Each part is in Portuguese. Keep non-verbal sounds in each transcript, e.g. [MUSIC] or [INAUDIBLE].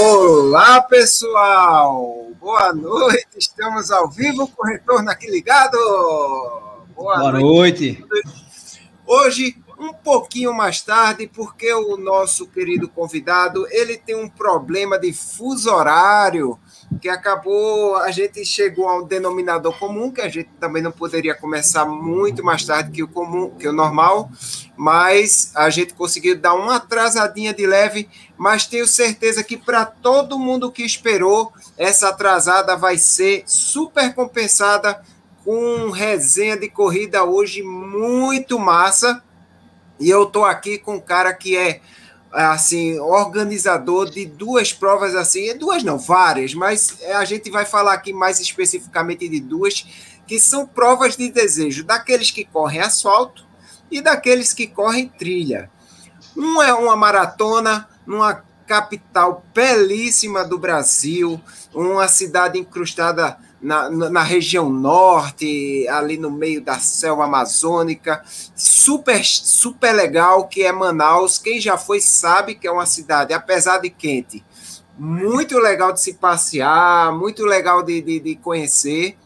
Olá, pessoal! Boa noite, estamos ao vivo com o Retorno Aqui Ligado. Boa, Boa noite. noite. Hoje, um pouquinho mais tarde, porque o nosso querido convidado, ele tem um problema de fuso horário, que acabou, a gente chegou a um denominador comum, que a gente também não poderia começar muito mais tarde que o comum, que o normal, mas a gente conseguiu dar uma atrasadinha de leve, mas tenho certeza que para todo mundo que esperou, essa atrasada vai ser super compensada com resenha de corrida hoje muito massa. E eu tô aqui com um cara que é assim, organizador de duas provas assim, duas não, várias, mas a gente vai falar aqui mais especificamente de duas, que são provas de desejo daqueles que correm asfalto e daqueles que correm trilha. Um é uma maratona numa capital belíssima do Brasil, uma cidade incrustada na, na, região norte, ali no meio da selva amazônica, super, super legal, que é Manaus. Quem já foi sabe que é uma cidade, apesar de quente, muito legal de se passear, muito legal de, de, de conhecer.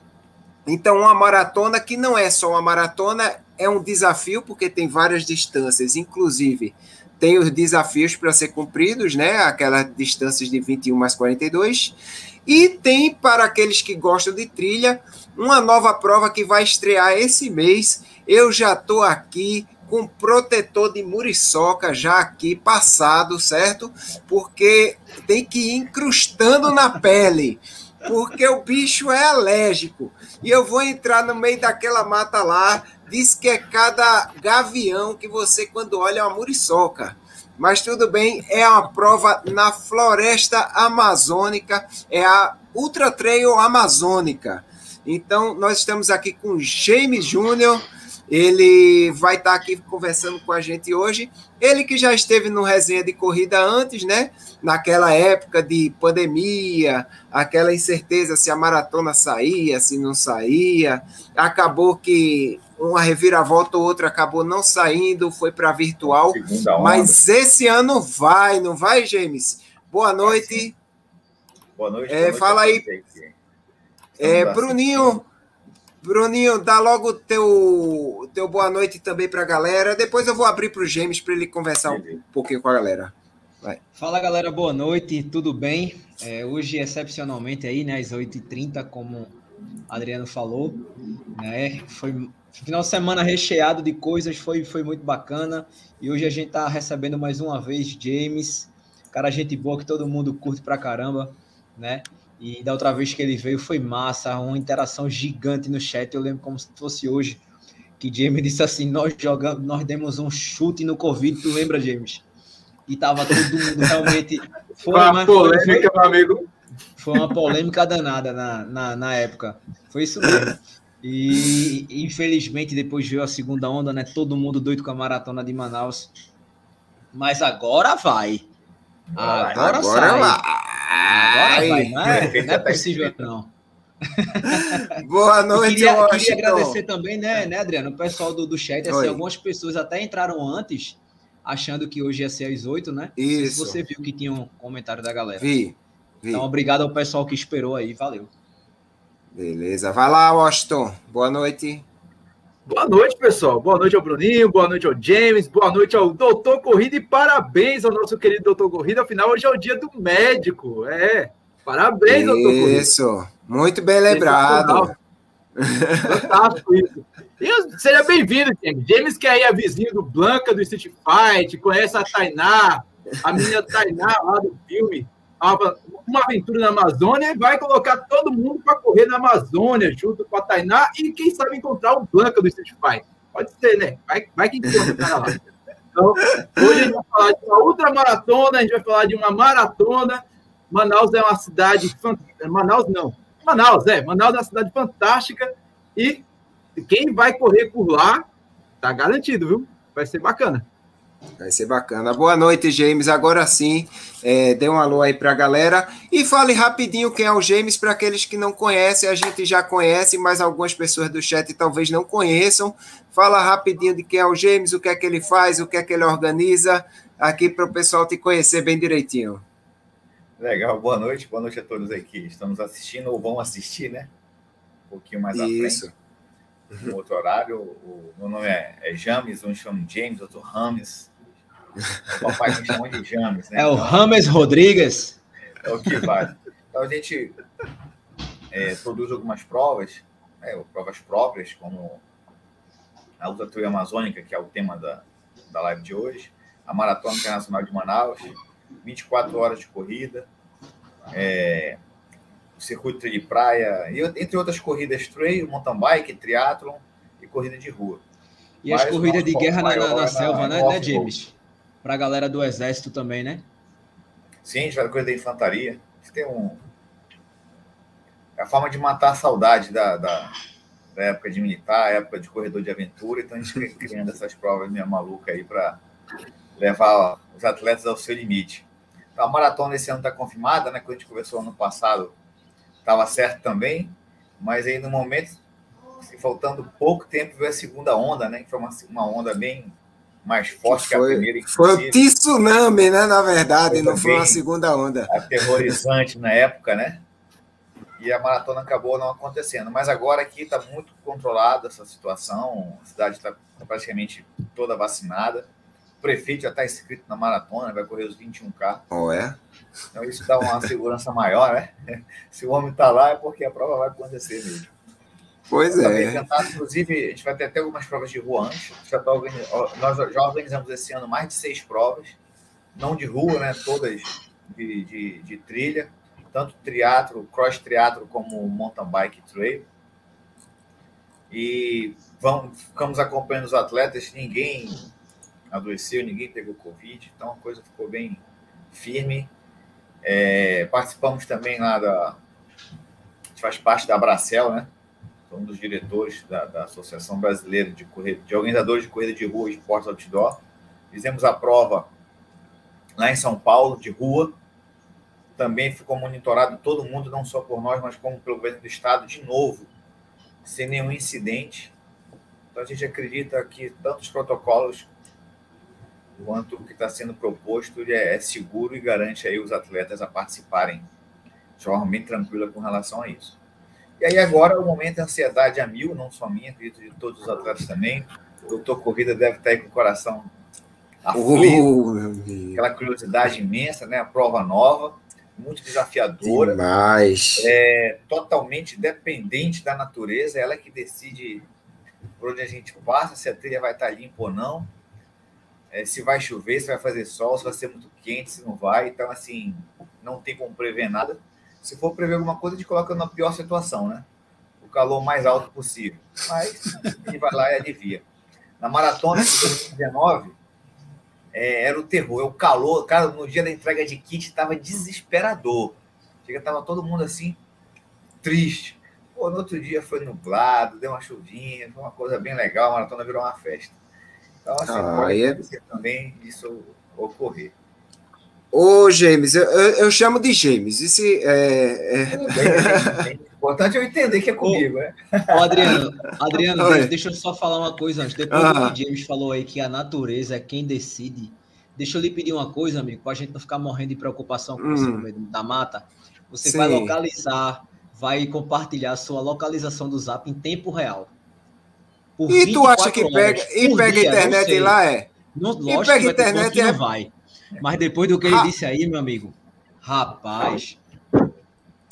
Então, uma maratona que não é só uma maratona, é um desafio, porque tem várias distâncias, inclusive tem os desafios para ser cumpridos, né? Aquelas distâncias de 21 mais 42 e tem para aqueles que gostam de trilha uma nova prova que vai estrear esse mês. Eu já estou aqui com protetor de muriçoca já aqui passado, certo? Porque tem que ir incrustando na pele, porque o bicho é alérgico. E eu vou entrar no meio daquela mata lá, diz que é cada gavião que você quando olha é uma muriçoca mas tudo bem, é uma prova na floresta amazônica, é a Ultra Trail Amazônica. Então, nós estamos aqui com James Júnior, ele vai estar aqui conversando com a gente hoje. Ele que já esteve no resenha de corrida antes, né? Naquela época de pandemia, aquela incerteza se a maratona saía, se não saía. Acabou que uma reviravolta ou outra acabou não saindo, foi para virtual. Mas esse ano vai, não vai, James? Boa noite. Boa noite. É, boa noite fala aí. É, Bruninho, Bruninho, dá logo teu, teu boa noite também para a galera. Depois eu vou abrir para o James para ele conversar um pouquinho com a galera. Vai. Fala galera, boa noite, tudo bem? É, hoje, excepcionalmente, aí, né, às 8h30, como Adriano falou, né? Foi Final de semana recheado de coisas, foi, foi muito bacana. E hoje a gente tá recebendo mais uma vez James, cara, gente boa que todo mundo curte pra caramba, né? E da outra vez que ele veio foi massa, uma interação gigante no chat. Eu lembro como se fosse hoje, que James disse assim: Nós jogamos, nós demos um chute no Covid, tu lembra, James? E tava todo mundo realmente. [LAUGHS] Foi uma polêmica, foi, meu amigo. Foi uma polêmica danada na, na, na época. Foi isso mesmo. E infelizmente depois veio a segunda onda, né? Todo mundo doido com a maratona de Manaus. Mas agora vai. Agora, agora sai. Vai. Agora vai, não é, não é possível não. Boa noite, queria, queria agradecer também, né, né, Adriano? O pessoal do, do chat, assim, algumas pessoas até entraram antes, achando que hoje ia ser às oito, né? Isso. Se você viu que tinha um comentário da galera. Vi. Então, obrigado ao pessoal que esperou aí, valeu. Beleza. Vai lá, Washington. Boa noite. Boa noite, pessoal. Boa noite ao Bruninho, boa noite ao James, boa noite ao Doutor Corrida e parabéns ao nosso querido Doutor Corrida. Afinal, hoje é o dia do médico. É. Parabéns, Doutor Corrida. Isso. Muito bem lembrado. Fantástico isso. E seja bem-vindo, James. James, que aí é vizinho do Blanca do Street Fight, conhece a Tainá, a menina Tainá lá do filme uma aventura na Amazônia e vai colocar todo mundo para correr na Amazônia, junto com a Tainá e quem sabe encontrar o Blanca do Street Fighter. Pode ser, né? Vai, vai que encontra o cara lá. Então, hoje a gente vai falar de uma ultramaratona, a gente vai falar de uma maratona. Manaus é uma cidade fantástica. Manaus não. Manaus, é. Manaus é uma cidade fantástica e quem vai correr por lá tá garantido, viu? Vai ser bacana. Vai ser bacana. Boa noite, James. Agora sim, é, dê um alô aí para a galera e fale rapidinho quem é o James para aqueles que não conhecem. A gente já conhece, mas algumas pessoas do chat talvez não conheçam. Fala rapidinho de quem é o James, o que é que ele faz, o que é que ele organiza, aqui para o pessoal te conhecer bem direitinho. Legal, boa noite, boa noite a todos aí que estamos assistindo ou vão assistir, né? Um pouquinho mais Isso. à frente. No outro horário. O, meu nome é, é James, um chama James, outro Rames. O papai me chama de James, né? É o então, Rames Rodrigues. É o que vale. Então a gente é, produz algumas provas, né, provas próprias, como a Luta Trilha Amazônica, que é o tema da, da live de hoje, a Maratona Internacional de Manaus, 24 horas de corrida, é, o circuito de praia, e, entre outras corridas trail, mountain bike, triatlon e corrida de rua. E Mas as corridas de guerra na, na, na, selva, né, né James? Para a galera do exército também, né? Sim, a gente vai corrida da infantaria. Tem um, é a forma de matar a saudade da, da, da época de militar, época de corredor de aventura. Então a gente criando essas provas minha maluca aí para levar os atletas ao seu limite. Então, a maratona esse ano está confirmada, né? Quando a gente conversou ano passado, estava certo também, mas aí no momento, assim, faltando pouco tempo, veio a segunda onda, né? Que foi uma, uma onda bem mais forte que, foi, que a primeira. Foi o tsunami, né? Na verdade, foi não foi uma segunda onda. Aterrorizante na época, né? e a maratona acabou não acontecendo. Mas agora aqui está muito controlada essa situação, a cidade está praticamente toda vacinada. O prefeito já está inscrito na maratona, vai correr os 21K. Oh, é? Então isso dá uma segurança maior, né? [LAUGHS] Se o homem está lá é porque a prova vai acontecer mesmo. Pois é. Tentar, inclusive, a gente vai ter até algumas provas de rua antes. Já tá organiz... Nós já organizamos esse ano mais de seis provas, não de rua, né? Todas de, de, de trilha tanto triatlo, cross triatlo como mountain bike trail. E vamos, ficamos acompanhando os atletas, ninguém adoeceu, ninguém pegou Covid, então a coisa ficou bem firme. É, participamos também lá da. A gente faz parte da Bracel, né? Um dos diretores da, da Associação Brasileira de, de Organizadores de Corrida de Rua e Esportes Outdoor. Fizemos a prova lá em São Paulo, de rua, também ficou monitorado todo mundo, não só por nós, mas como pelo governo do estado, de novo, sem nenhum incidente. Então a gente acredita que tanto os protocolos quanto o que está sendo proposto é, é seguro e garante aí os atletas a participarem de forma bem tranquila com relação a isso. E aí agora o momento é ansiedade a mil, não só minha, acredito de todos os atletas também. O doutor Corrida deve estar aí com o coração aflito, oh, aquela curiosidade imensa, né? A prova nova muito desafiadora. Demais. É totalmente dependente da natureza, ela que decide por onde a gente passa, se a trilha vai estar limpa ou não, é, se vai chover, se vai fazer sol, se vai ser muito quente, se não vai. Então, assim, não tem como prever nada. Se for prever alguma coisa, a gente coloca na pior situação, né? O calor mais alto possível. Mas gente vai lá e alivia. Na maratona de 2019, é, era o terror, é o calor. Cara, no dia da entrega de kit estava desesperador. Chega, tava todo mundo assim, triste. Pô, no outro dia foi nublado, deu uma chuvinha, foi uma coisa bem legal, a maratona virou uma festa. Então, assim, ah, pode é... também isso ocorrer. Ô, James, eu, eu, eu, chamo de James. Esse, é, é... [LAUGHS] importante eu entender que é comigo, né? Ô, Adriano, Adriano deixa, deixa, eu só falar uma coisa antes. Depois ah. que o James falou aí que a natureza é quem decide, deixa eu lhe pedir uma coisa, amigo, para a gente não ficar morrendo de preocupação com hum. medo da mata. Você Sim. vai localizar, vai compartilhar a sua localização do Zap em tempo real. e tu acha que pega, e pega a internet lá, é? Não, lógico e pega a internet é... não vai. Mas depois do que ele disse aí, meu amigo, rapaz,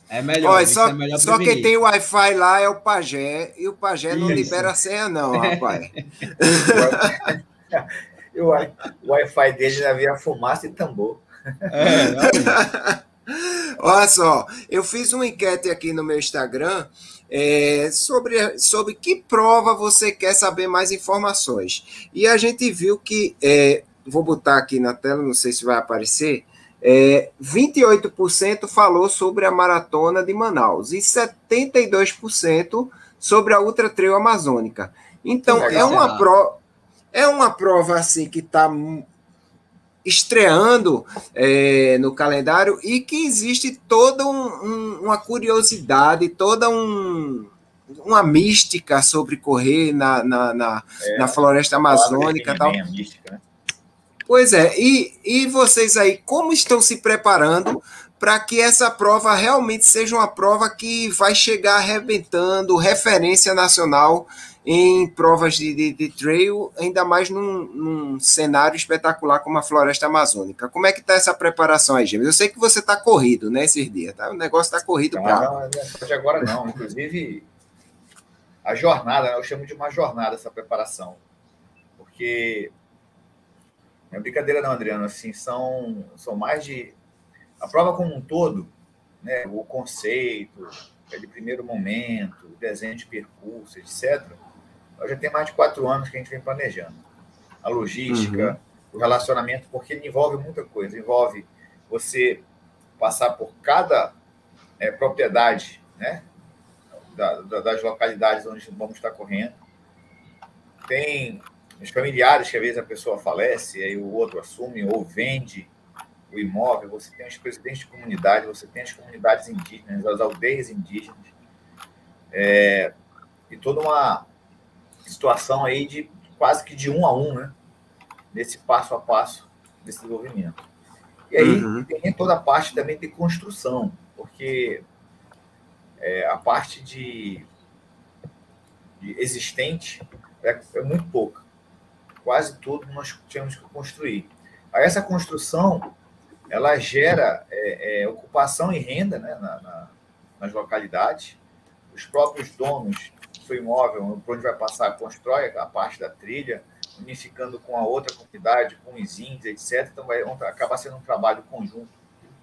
é melhor. Olha, só, é melhor só quem tem Wi-Fi lá é o Pajé, e o Pajé não libera a senha, não, rapaz. [LAUGHS] o Wi-Fi dele já via fumaça e tambor. É, Olha só, eu fiz uma enquete aqui no meu Instagram é, sobre, sobre que prova você quer saber mais informações. E a gente viu que é, vou botar aqui na tela, não sei se vai aparecer, é, 28% falou sobre a maratona de Manaus e 72% sobre a Ultra Trail Amazônica. Então, é uma, pro, é uma prova assim que está estreando é, no calendário e que existe toda um, um, uma curiosidade, toda um, uma mística sobre correr na, na, na, é, na floresta amazônica. Tal. Mística, né? Pois é, e, e vocês aí, como estão se preparando para que essa prova realmente seja uma prova que vai chegar arrebentando, referência nacional em provas de, de, de trail, ainda mais num, num, cenário espetacular como a floresta amazônica. Como é que está essa preparação aí, Gêmeos? Eu sei que você está corrido, né, esses dias, tá? O negócio está corrido para. Não, não é de agora não. Inclusive, a jornada, né? eu chamo de uma jornada essa preparação. Porque não é brincadeira não, Adriano, assim, são, são mais de a prova como um todo, né, o conceito, é de primeiro momento, o desenho de percurso, etc., já tem mais de quatro anos que a gente vem planejando. A logística, uhum. o relacionamento, porque ele envolve muita coisa. Envolve você passar por cada é, propriedade né, da, da, das localidades onde vamos estar correndo. Tem os familiares que às vezes a pessoa falece, aí o outro assume ou vende o imóvel, você tem os presidentes de comunidade, você tem as comunidades indígenas, as aldeias indígenas, é, e toda uma situação aí de quase que de um a um, né? Nesse passo a passo desse desenvolvimento. E aí uhum. tem toda a parte também de construção, porque é, a parte de, de existente é, é, muito pouca. Quase tudo nós temos que construir. Essa construção ela gera é, é, ocupação e renda né, na, na, nas localidades. Os próprios donos do imóvel, por onde vai passar, constrói a parte da trilha, unificando com a outra comunidade, com os índios, etc. Então, vai acabar sendo um trabalho conjunto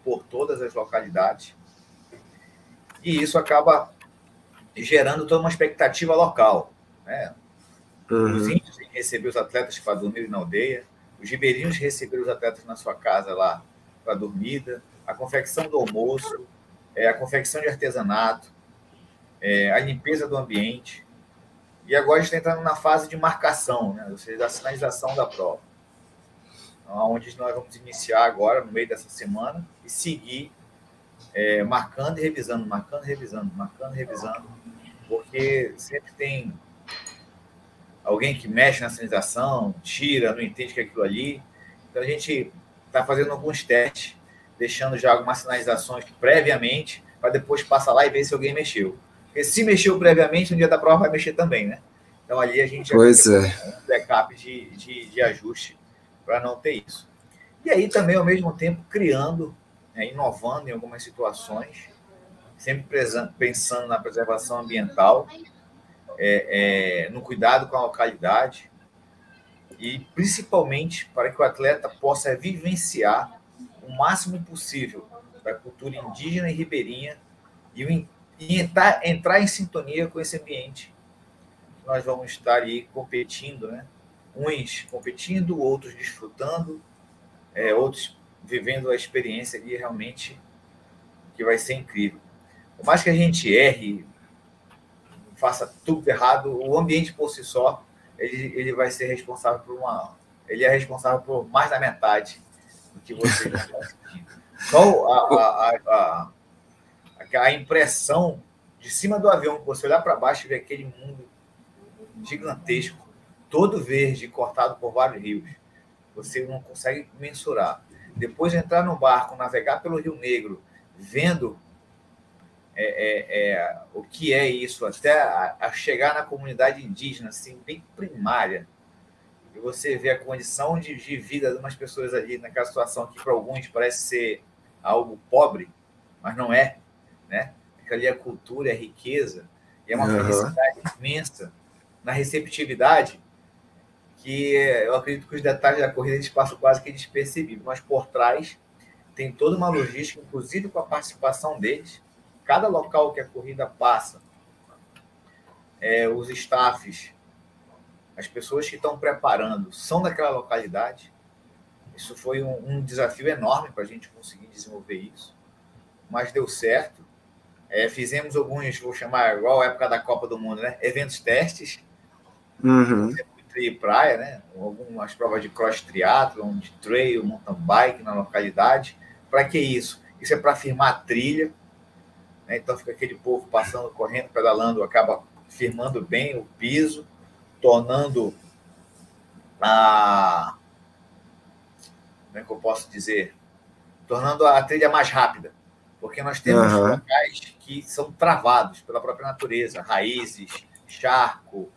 por todas as localidades. E isso acaba gerando toda uma expectativa local. Né? Uhum. Os índios receber os atletas para dormir na aldeia, os ribeirinhos receber os atletas na sua casa lá para dormida, a confecção do almoço, é, a confecção de artesanato, é, a limpeza do ambiente. E agora a gente está entrando na fase de marcação, né? ou seja, da sinalização da prova. Então, onde nós vamos iniciar agora, no meio dessa semana, e seguir é, marcando e revisando, marcando e revisando, marcando e revisando, porque sempre tem alguém que mexe na sinalização, tira, não entende que é aquilo ali. Então a gente está fazendo alguns testes, deixando já algumas sinalizações previamente, para depois passar lá e ver se alguém mexeu. Porque se mexeu previamente, no dia da prova vai mexer também, né? Então ali a gente pois é. um backup de, de, de ajuste para não ter isso. E aí também, ao mesmo tempo, criando, né, inovando em algumas situações, sempre pensando na preservação ambiental, é, é, no cuidado com a localidade, e principalmente para que o atleta possa vivenciar o máximo possível da cultura indígena e ribeirinha e, e entrar, entrar em sintonia com esse ambiente. Nós vamos estar aí competindo, né? uns competindo, outros desfrutando, é, outros vivendo a experiência ali realmente que vai ser incrível. Por mais que a gente erre, faça tudo errado, o ambiente por si só ele, ele vai ser responsável por uma. Ele é responsável por mais da metade do que você [LAUGHS] está. Só a, a, a, a, a impressão de cima do avião, você olhar para baixo e ver aquele mundo gigantesco, todo verde, cortado por vários rios, você não consegue mensurar. Depois de entrar no barco, navegar pelo Rio Negro, vendo é, é, é, o que é isso, até a, a, chegar na comunidade indígena, assim, bem primária, e você vê a condição de, de vida de umas pessoas ali naquela situação que para alguns parece ser algo pobre, mas não é, né? Porque ali é cultura, é riqueza, e é uma uhum. felicidade imensa na receptividade que eu acredito que os detalhes da corrida eles passam quase que despercebidos, mas por trás tem toda uma logística, inclusive com a participação deles, cada local que a corrida passa, é, os staffs, as pessoas que estão preparando são daquela localidade. Isso foi um, um desafio enorme para a gente conseguir desenvolver isso, mas deu certo. É, fizemos alguns, vou chamar igual a época da Copa do Mundo, né? Eventos testes. Uhum. E praia, né? Algumas provas de cross triathlon, de trail, mountain bike na localidade. Para que isso? Isso é para firmar a trilha, né? Então fica aquele povo passando, correndo, pedalando, acaba firmando bem o piso, tornando a. Como é que eu posso dizer? Tornando a trilha mais rápida. Porque nós temos uhum. locais que são travados pela própria natureza, raízes, charco,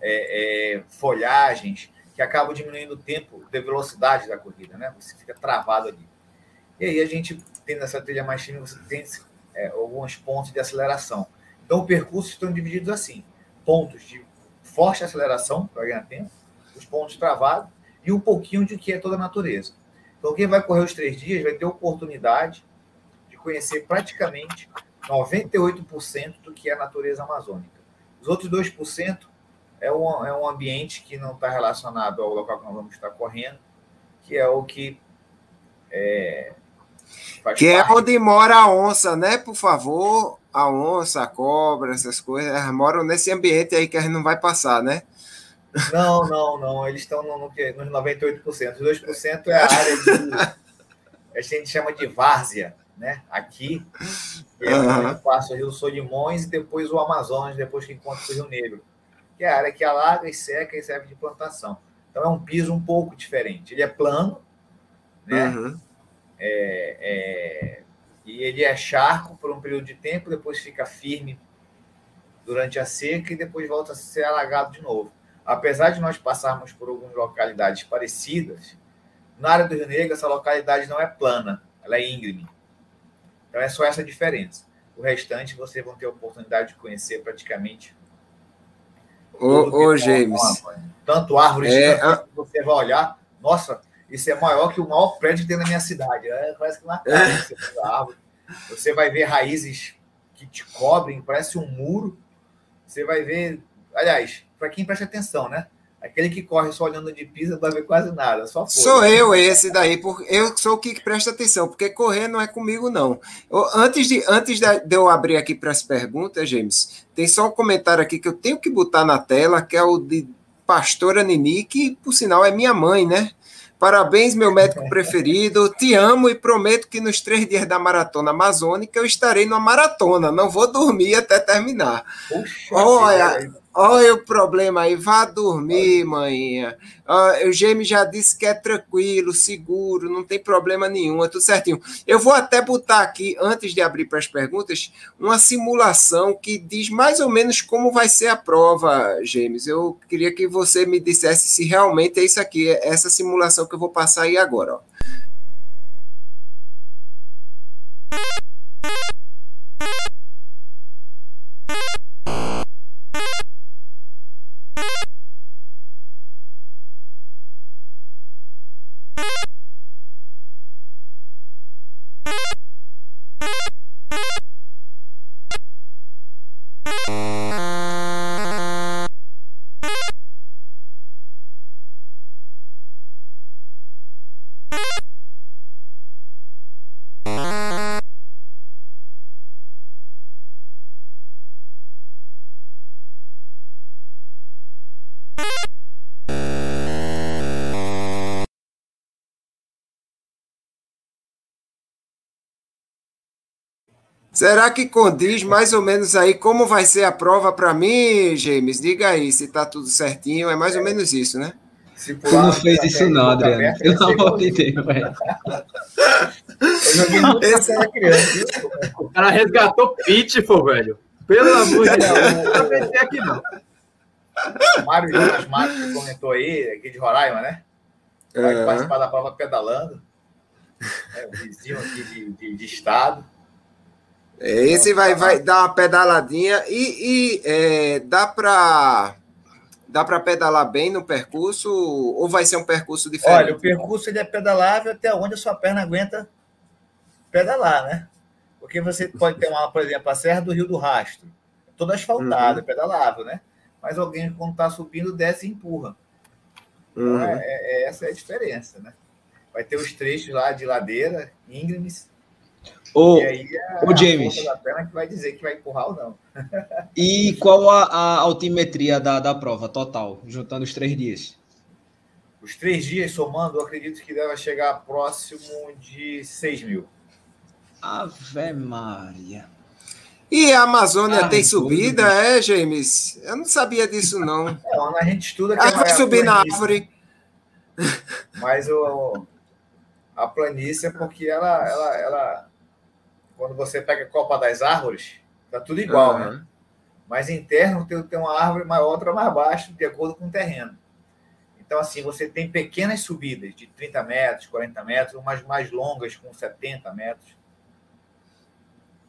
é, é, folhagens, que acabam diminuindo o tempo de velocidade da corrida, né? Você fica travado ali. E aí a gente tem nessa trilha mais fina, você tem é, alguns pontos de aceleração. Então, o percurso estão divididos assim: pontos de forte aceleração para ganhar tempo, os pontos travados e um pouquinho de que é toda a natureza. Então, quem vai correr os três dias vai ter oportunidade de conhecer praticamente 98% do que é a natureza amazônica. Os outros 2% é um, é um ambiente que não está relacionado ao local que nós vamos estar correndo, que é o que. É, que é parte. é onde mora a onça, né? Por favor, a onça, a cobra, essas coisas, elas moram nesse ambiente aí que a gente não vai passar, né? Não, não, não. Eles estão no, no, nos 98%. Os 2% é a [LAUGHS] área de. a gente chama de várzea, né? Aqui, é uhum. passa o Rio Solimões e depois o Amazonas, depois que encontra o Rio Negro, que é a área que alaga e seca e serve de plantação. Então é um piso um pouco diferente. Ele é plano, né? Uhum. É, é, e ele é charco por um período de tempo, depois fica firme durante a seca e depois volta a ser alagado de novo apesar de nós passarmos por algumas localidades parecidas, na área do Rio Negro, essa localidade não é plana, ela é íngreme. Então é só essa diferença. O restante vocês vão ter a oportunidade de conhecer praticamente. Ô, ô James. Tanto árvores é, a... você vai olhar, nossa, isso é maior que o maior prédio que tem na minha cidade. É, parece que uma é. árvore. Você vai ver raízes que te cobrem, parece um muro. Você vai ver, aliás, para quem presta atenção, né? Aquele que corre só olhando de pisa não vai ver quase nada, só Sou eu esse daí, porque eu sou o que presta atenção, porque correr não é comigo, não. Eu, antes de, antes de eu abrir aqui para as perguntas, James, tem só um comentário aqui que eu tenho que botar na tela, que é o de Pastora Nini, que, por sinal, é minha mãe, né? Parabéns, meu médico preferido. Te amo e prometo que nos três dias da maratona amazônica eu estarei numa maratona. Não vou dormir até terminar. Puxa, Olha, Olha o problema aí, vá dormir, manhinha. Uh, o Gêmeo já disse que é tranquilo, seguro, não tem problema nenhum, é tudo certinho. Eu vou até botar aqui, antes de abrir para as perguntas, uma simulação que diz mais ou menos como vai ser a prova, Gêmeos. Eu queria que você me dissesse se realmente é isso aqui, é essa simulação que eu vou passar aí agora. Ó. Será que condiz mais ou menos aí como vai ser a prova para mim, James? Diga aí se está tudo certinho. É mais ou menos isso, né? Se tu não fez isso não, Adriano. Pelo amor de Deus, velho. Esse era criança. O cara resgatou Pitfall, velho. Pelo amor de Deus. Não vai aqui, não. Mário Jonas Marques comentou aí, aqui de Roraima, né? Vai uhum. participar da prova pedalando. É, o vizinho aqui de, de, de estado. Esse vai, vai dar uma pedaladinha e, e é, dá para dá para pedalar bem no percurso ou vai ser um percurso diferente? Olha, o percurso ele é pedalável até onde a sua perna aguenta pedalar, né? Porque você pode ter uma, por exemplo, a Serra do Rio do Rastro, toda asfaltada, uhum. pedalável, né? Mas alguém quando está subindo desce e empurra. Então, uhum. é, é, essa é a diferença, né? Vai ter os trechos lá de ladeira, íngremes, Ô, é ô James. que vai dizer que vai empurrar ou não. [LAUGHS] e qual a, a, altimetria da, da prova total, juntando os três dias? Os três dias somando, eu acredito que deve chegar próximo de 6 mil. Ave Maria. E a Amazônia ah, tem subida, é, James? Eu não sabia disso, não. É, a gente estuda que ah, vai subir na árvore. Mas o, a planície é porque ela, ela, ela quando você pega a copa das árvores, tá tudo igual, uhum. né? Mas interno tem, tem uma árvore maior, outra mais baixa, de acordo com o terreno. Então, assim, você tem pequenas subidas de 30 metros, 40 metros, umas mais longas com 70 metros.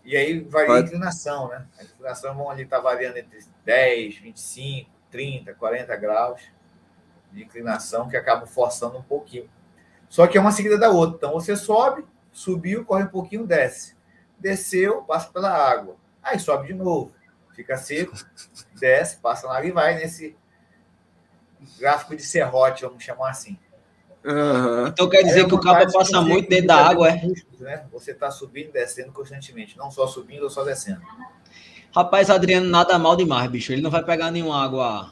E aí varia a inclinação, né? A inclinação vão ali estar tá variando entre 10, 25, 30, 40 graus de inclinação que acabam forçando um pouquinho. Só que é uma seguida da outra. Então você sobe, subiu, corre um pouquinho, desce. Desceu, passa pela água. Aí sobe de novo. Fica seco, [LAUGHS] desce, passa na água e vai nesse gráfico de serrote, vamos chamar assim. Uhum. Então quer dizer é que o cabo passa muito dentro da água, é? Né? Você está subindo e descendo constantemente, não só subindo ou só descendo. Rapaz, Adriano nada mal demais, bicho. Ele não vai pegar nenhuma água.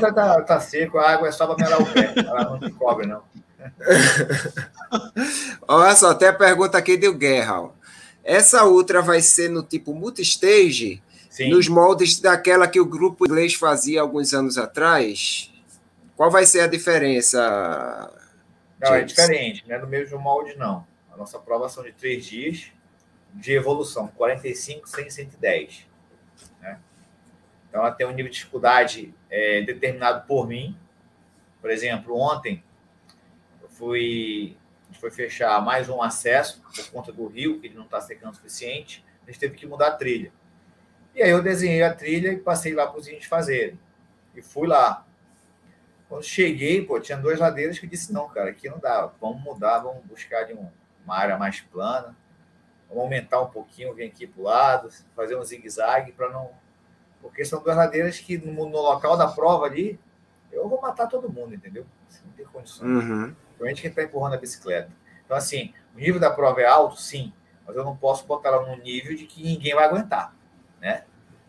Tá, tá, tá, seco, a água é só para melar o pé. Ela não te cobre, não. [LAUGHS] Olha só, tem a pergunta aqui do Guerra. Essa outra vai ser no tipo multistage, Sim. nos moldes daquela que o grupo inglês fazia alguns anos atrás? Qual vai ser a diferença? Não, é diferente, não é no mesmo molde, não. A nossa prova são de três dias de evolução, 45, 100, 110. Né? Então, ela tem um nível de dificuldade é, determinado por mim. Por exemplo, ontem eu fui, foi fechar mais um acesso por conta do rio, que ele não está secando o suficiente. A gente teve que mudar a trilha. E aí eu desenhei a trilha e passei lá para os gente fazerem. E fui lá. Quando cheguei, pô, tinha duas ladeiras que disse, não, cara, aqui não dá. Vamos mudar, vamos buscar de um, uma área mais plana. Vamos aumentar um pouquinho, vir aqui para o lado, fazer um zigue-zague para não. Porque são duas ladeiras que no, no, local da prova ali, eu vou matar todo mundo, entendeu? Não tem condições. Uhum. Principalmente quem está empurrando a bicicleta. Então, assim, o nível da prova é alto, sim, mas eu não posso botar ela num nível de que ninguém vai aguentar, né?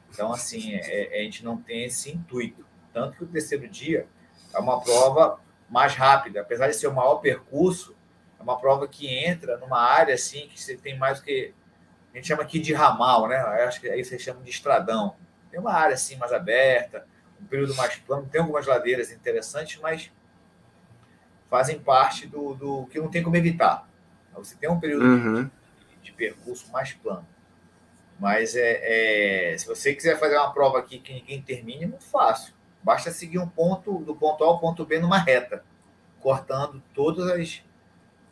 Então, assim, é, é, a gente não tem esse intuito. Tanto que o terceiro dia é uma prova mais rápida, apesar de ser o maior percurso, uma prova que entra numa área assim que você tem mais que a gente chama aqui de ramal, né? Eu acho que aí você chama de estradão. Tem uma área assim mais aberta, um período mais plano, tem algumas ladeiras interessantes, mas fazem parte do, do que não tem como evitar. Você tem um período uhum. de, de, percurso mais plano. Mas é, é, se você quiser fazer uma prova aqui que ninguém termine, é muito fácil. Basta seguir um ponto do ponto A ao ponto B numa reta, cortando todas as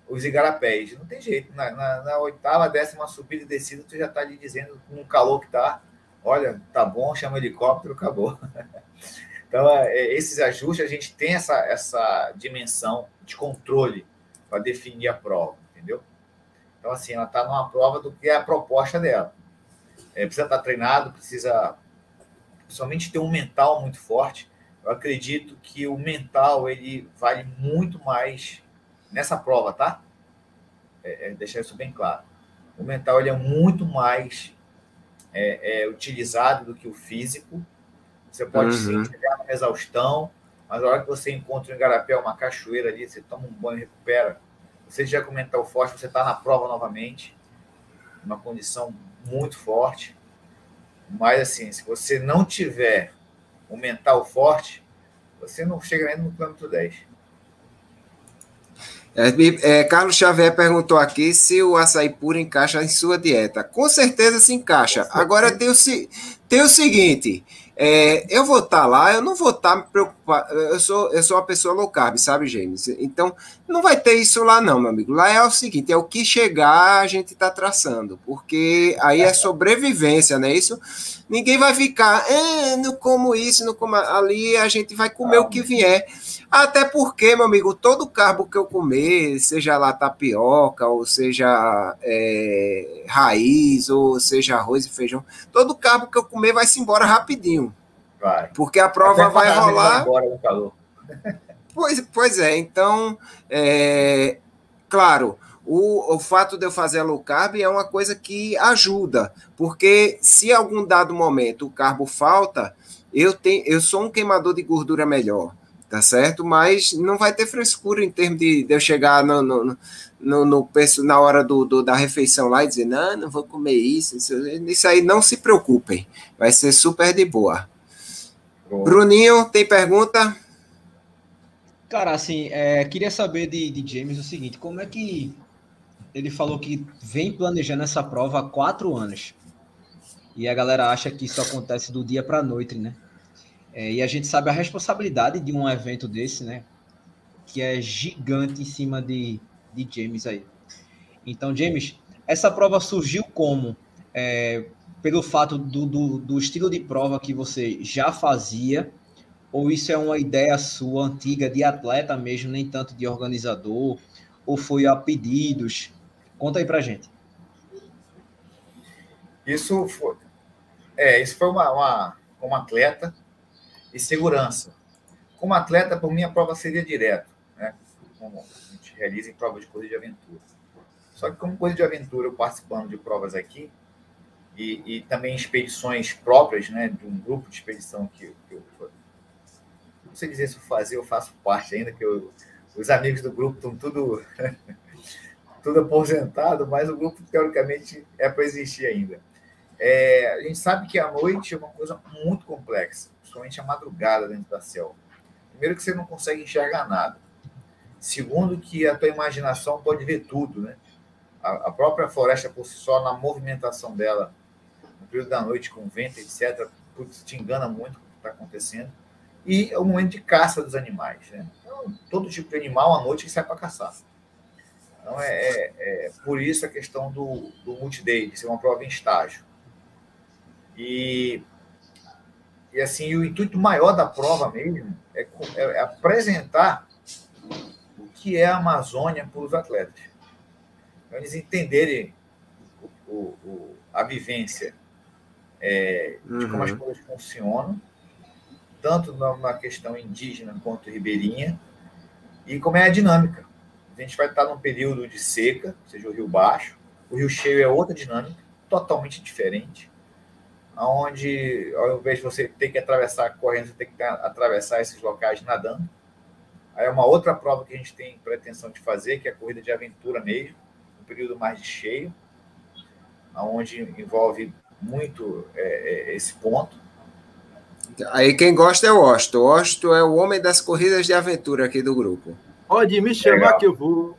os igarapés. Não tem jeito. Na, na, na, oitava, décima subida e descida, tu já está ali dizendo com o calor que tá. Olha, tá bom, chama o helicóptero, acabou. [LAUGHS] então, é, é, esses ajustes, a gente tem essa, essa dimensão de controle para definir a prova, entendeu? Então, assim, ela está numa prova do que é a proposta dela. É, precisa estar tá treinado, precisa somente ter um mental muito forte. Eu acredito que o mental ele vale muito mais nessa prova, tá? É, é, deixar isso bem claro. O mental ele é muito mais é, é utilizado do que o físico. Você pode uhum. chegar numa exaustão, mas na hora que você encontra um igarapé, uma cachoeira ali, você toma um banho, recupera. Você já com o mental forte, você está na prova novamente, uma condição muito forte. Mas assim, se você não tiver o mental forte, você não chega nem no quilômetro 10. É, é, Carlos Xavier perguntou aqui se o açaí puro encaixa em sua dieta. Com certeza se encaixa. Agora tem o, tem o seguinte: é, eu vou estar tá lá, eu não vou estar tá me preocupado. Eu sou, eu sou uma pessoa low carb, sabe, James? Então, não vai ter isso lá, não, meu amigo. Lá é o seguinte: é o que chegar, a gente está traçando, porque aí é sobrevivência, né? Isso ninguém vai ficar, eh, não como isso, não como ali, a gente vai comer o que vier. Até porque, meu amigo, todo carbo que eu comer, seja lá tapioca, ou seja é, raiz, ou seja arroz e feijão, todo carbo que eu comer vai se embora rapidinho. Vai. Porque a prova Até vai rolar. Vai no calor. Pois, pois é, então, é, claro, o, o fato de eu fazer a low carb é uma coisa que ajuda, porque se algum dado momento o carbo falta, eu, tenho, eu sou um queimador de gordura melhor tá certo? Mas não vai ter frescura em termos de, de eu chegar no, no, no, no, na hora do, do, da refeição lá e dizer, não, não vou comer isso, isso, isso aí não se preocupem, vai ser super de boa. boa. Bruninho, tem pergunta? Cara, assim, é, queria saber de, de James o seguinte, como é que ele falou que vem planejando essa prova há quatro anos. E a galera acha que isso acontece do dia para a noite, né? É, e a gente sabe a responsabilidade de um evento desse, né? Que é gigante em cima de, de James aí. Então, James, essa prova surgiu como? É, pelo fato do, do, do, estilo de prova que você já fazia, ou isso é uma ideia sua antiga de atleta mesmo, nem tanto de organizador, ou foi a pedidos? Conta aí pra gente. Isso foi, é, isso foi uma, uma, como atleta e segurança. Como atleta, por mim, a prova seria direto, né? como a gente realiza em prova de corrida de aventura. Só que como corrida de aventura, eu participando de provas aqui, e, e também expedições próprias, né, de um grupo de expedição que, que eu não sei dizer se eu eu faço parte ainda, que eu, os amigos do grupo estão tudo [LAUGHS] tudo aposentado, mas o grupo teoricamente é para existir ainda. É, a gente sabe que a noite é uma coisa muito complexa, principalmente a madrugada dentro da selva. Primeiro que você não consegue enxergar nada. Segundo que a tua imaginação pode ver tudo, né? A, a própria floresta por si só, na movimentação dela, no período da noite com vento, etc., putz, te engana muito o que está acontecendo. E é o momento de caça dos animais. Né? Então, todo tipo de animal à noite sai para caçar. Então, é, é, é, por isso a questão do, do multi-day, de ser uma prova em estágio. E, e assim, o intuito maior da prova mesmo é, é apresentar o que é a Amazônia para os atletas. Então, eles entenderem o, o, a vivência é, de como as uhum. coisas funcionam, tanto na questão indígena quanto ribeirinha, e como é a dinâmica. A gente vai estar num período de seca, ou seja, o rio baixo. O rio cheio é outra dinâmica, totalmente diferente. Onde, ao invés de você ter que atravessar correndo, você tem que atravessar esses locais nadando. Aí é uma outra prova que a gente tem pretensão de fazer, que é a corrida de aventura mesmo, um período mais de cheio, onde envolve muito é, é, esse ponto. Aí quem gosta é o Osto. O Osto é o homem das corridas de aventura aqui do grupo. Pode me chamar Legal. que eu vou.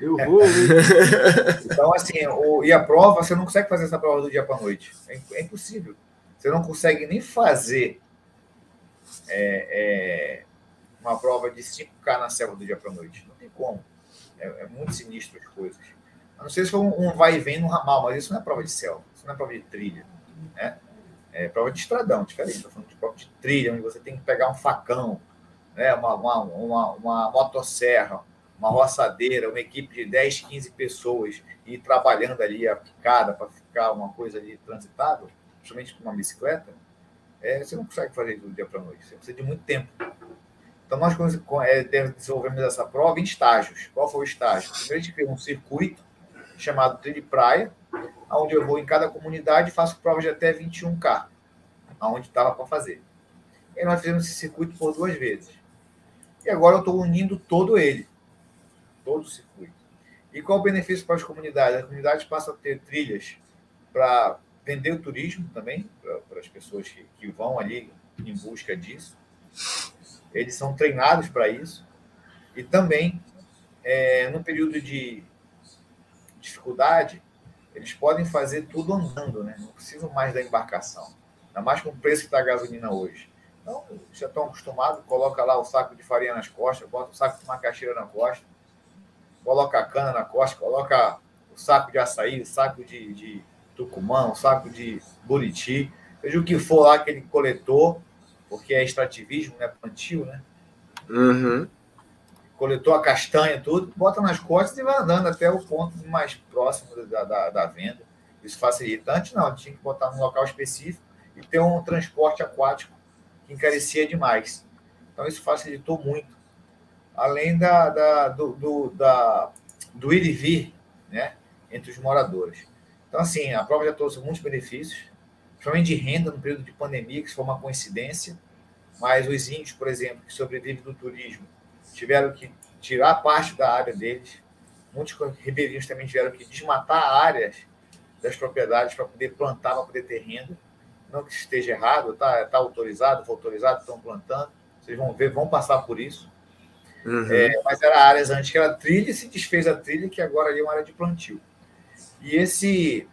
Eu vou. [LAUGHS] então, assim, o, e a prova, você não consegue fazer essa prova do dia para a noite. É, é, impossível. Você não consegue nem fazer é, é, uma prova de 5K na selva do dia para a noite. Não tem como. É, é, muito sinistro as coisas. A não sei se for um, um vai e vem no ramal, mas isso não é prova de selva. Isso não é prova de trilha. Né? É prova de estradão, diferente. Estou falando de prova de trilha, onde você tem que pegar um facão né, uma, uma, uma, uma motosserra, uma roçadeira, uma equipe de 10, 15 pessoas e trabalhando ali a picada para ficar uma coisa ali transitável, principalmente com uma bicicleta, é, você não consegue fazer do dia para a noite, você precisa de muito tempo. Então, nós é, desenvolvemos essa prova em estágios. Qual foi o estágio? Primeiro, a gente criou um circuito chamado Trilha Praia, onde eu vou em cada comunidade e faço provas de até 21K, aonde estava para fazer. E nós fizemos esse circuito por duas vezes. E agora eu estou unindo todo ele, todo o circuito. E qual o benefício para as comunidades? As comunidades passam a ter trilhas para vender o turismo também, para as pessoas que, que vão ali em busca disso. Eles são treinados para isso. E também, é, no período de dificuldade, eles podem fazer tudo andando, né? não precisam mais da embarcação. Ainda mais com o preço que está a gasolina hoje. Então, já estão acostumados, coloca lá o saco de farinha nas costas, bota o saco de macaxeira na costa, coloca a cana na costa, coloca o saco de açaí, o saco de, de tucumã, o saco de buriti, seja o que for lá aquele coletor, porque é extrativismo, né? Plantio, né? Uhum. Coletou a castanha, tudo, bota nas costas e vai andando até o ponto mais próximo da, da, da venda. Isso facilita. Antes não, tinha que botar num local específico e ter um transporte aquático que encarecia demais. Então, isso facilitou muito. Além da, da, do, do, da, do ir e vir né, entre os moradores. Então, assim, a prova já trouxe muitos benefícios, principalmente de renda no período de pandemia, que foi uma coincidência, mas os índios, por exemplo, que sobrevivem do turismo, tiveram que tirar parte da área deles. Muitos ribeirinhos também tiveram que desmatar áreas das propriedades para poder plantar, para poder ter renda não que esteja errado, está tá autorizado, foi autorizado, estão plantando, vocês vão ver, vão passar por isso. Uhum. É, mas era áreas antes que era trilha, e se desfez a trilha, que agora ali é uma área de plantio. E esse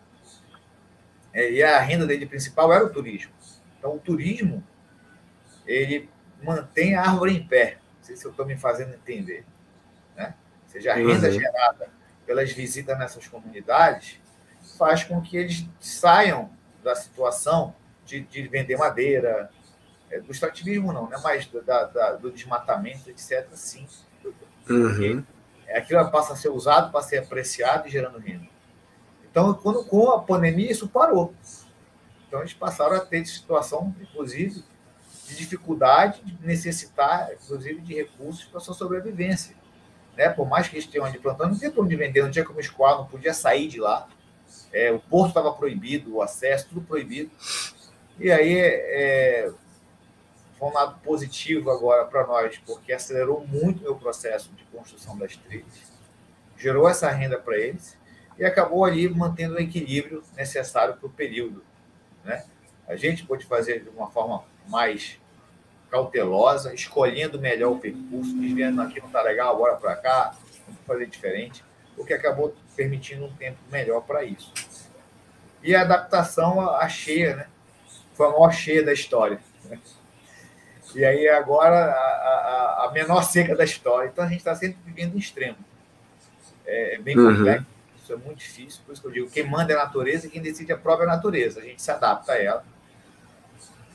é, e a renda dele principal era o turismo. Então, o turismo ele mantém a árvore em pé. Não sei se eu estou me fazendo entender. Né? Ou seja, a renda uhum. gerada pelas visitas nessas comunidades faz com que eles saiam da situação de, de vender madeira, é, do extrativismo não, né? mas da, da, do desmatamento, etc. Sim. Uhum. Aquilo passa a ser usado, passa a ser apreciado e gerando renda. Então, quando, com a pandemia, isso parou. Então, eles passaram a ter situação, inclusive, de dificuldade, de necessitar, inclusive, de recursos para sua sobrevivência. Né? Por mais que eles tenham onde plantar, não tinha como de vender, não tinha como escoar, não podia sair de lá. É, o porto estava proibido, o acesso, tudo proibido. E aí é, foi um lado positivo agora para nós, porque acelerou muito o meu processo de construção das trilhas, gerou essa renda para eles e acabou ali mantendo o equilíbrio necessário para o período. Né? A gente pode fazer de uma forma mais cautelosa, escolhendo melhor o percurso, desviando aqui não está legal, agora para cá, vamos fazer diferente, o que acabou permitindo um tempo melhor para isso. E a adaptação à cheia, né? Foi a maior cheia da história. E aí agora a, a, a, menor seca da história. Então a gente está sempre vivendo em extremo. É, é bem uhum. complexo isso é muito difícil, por isso que eu digo, quem manda é a natureza e quem decide a prova é a natureza. A gente se adapta a ela.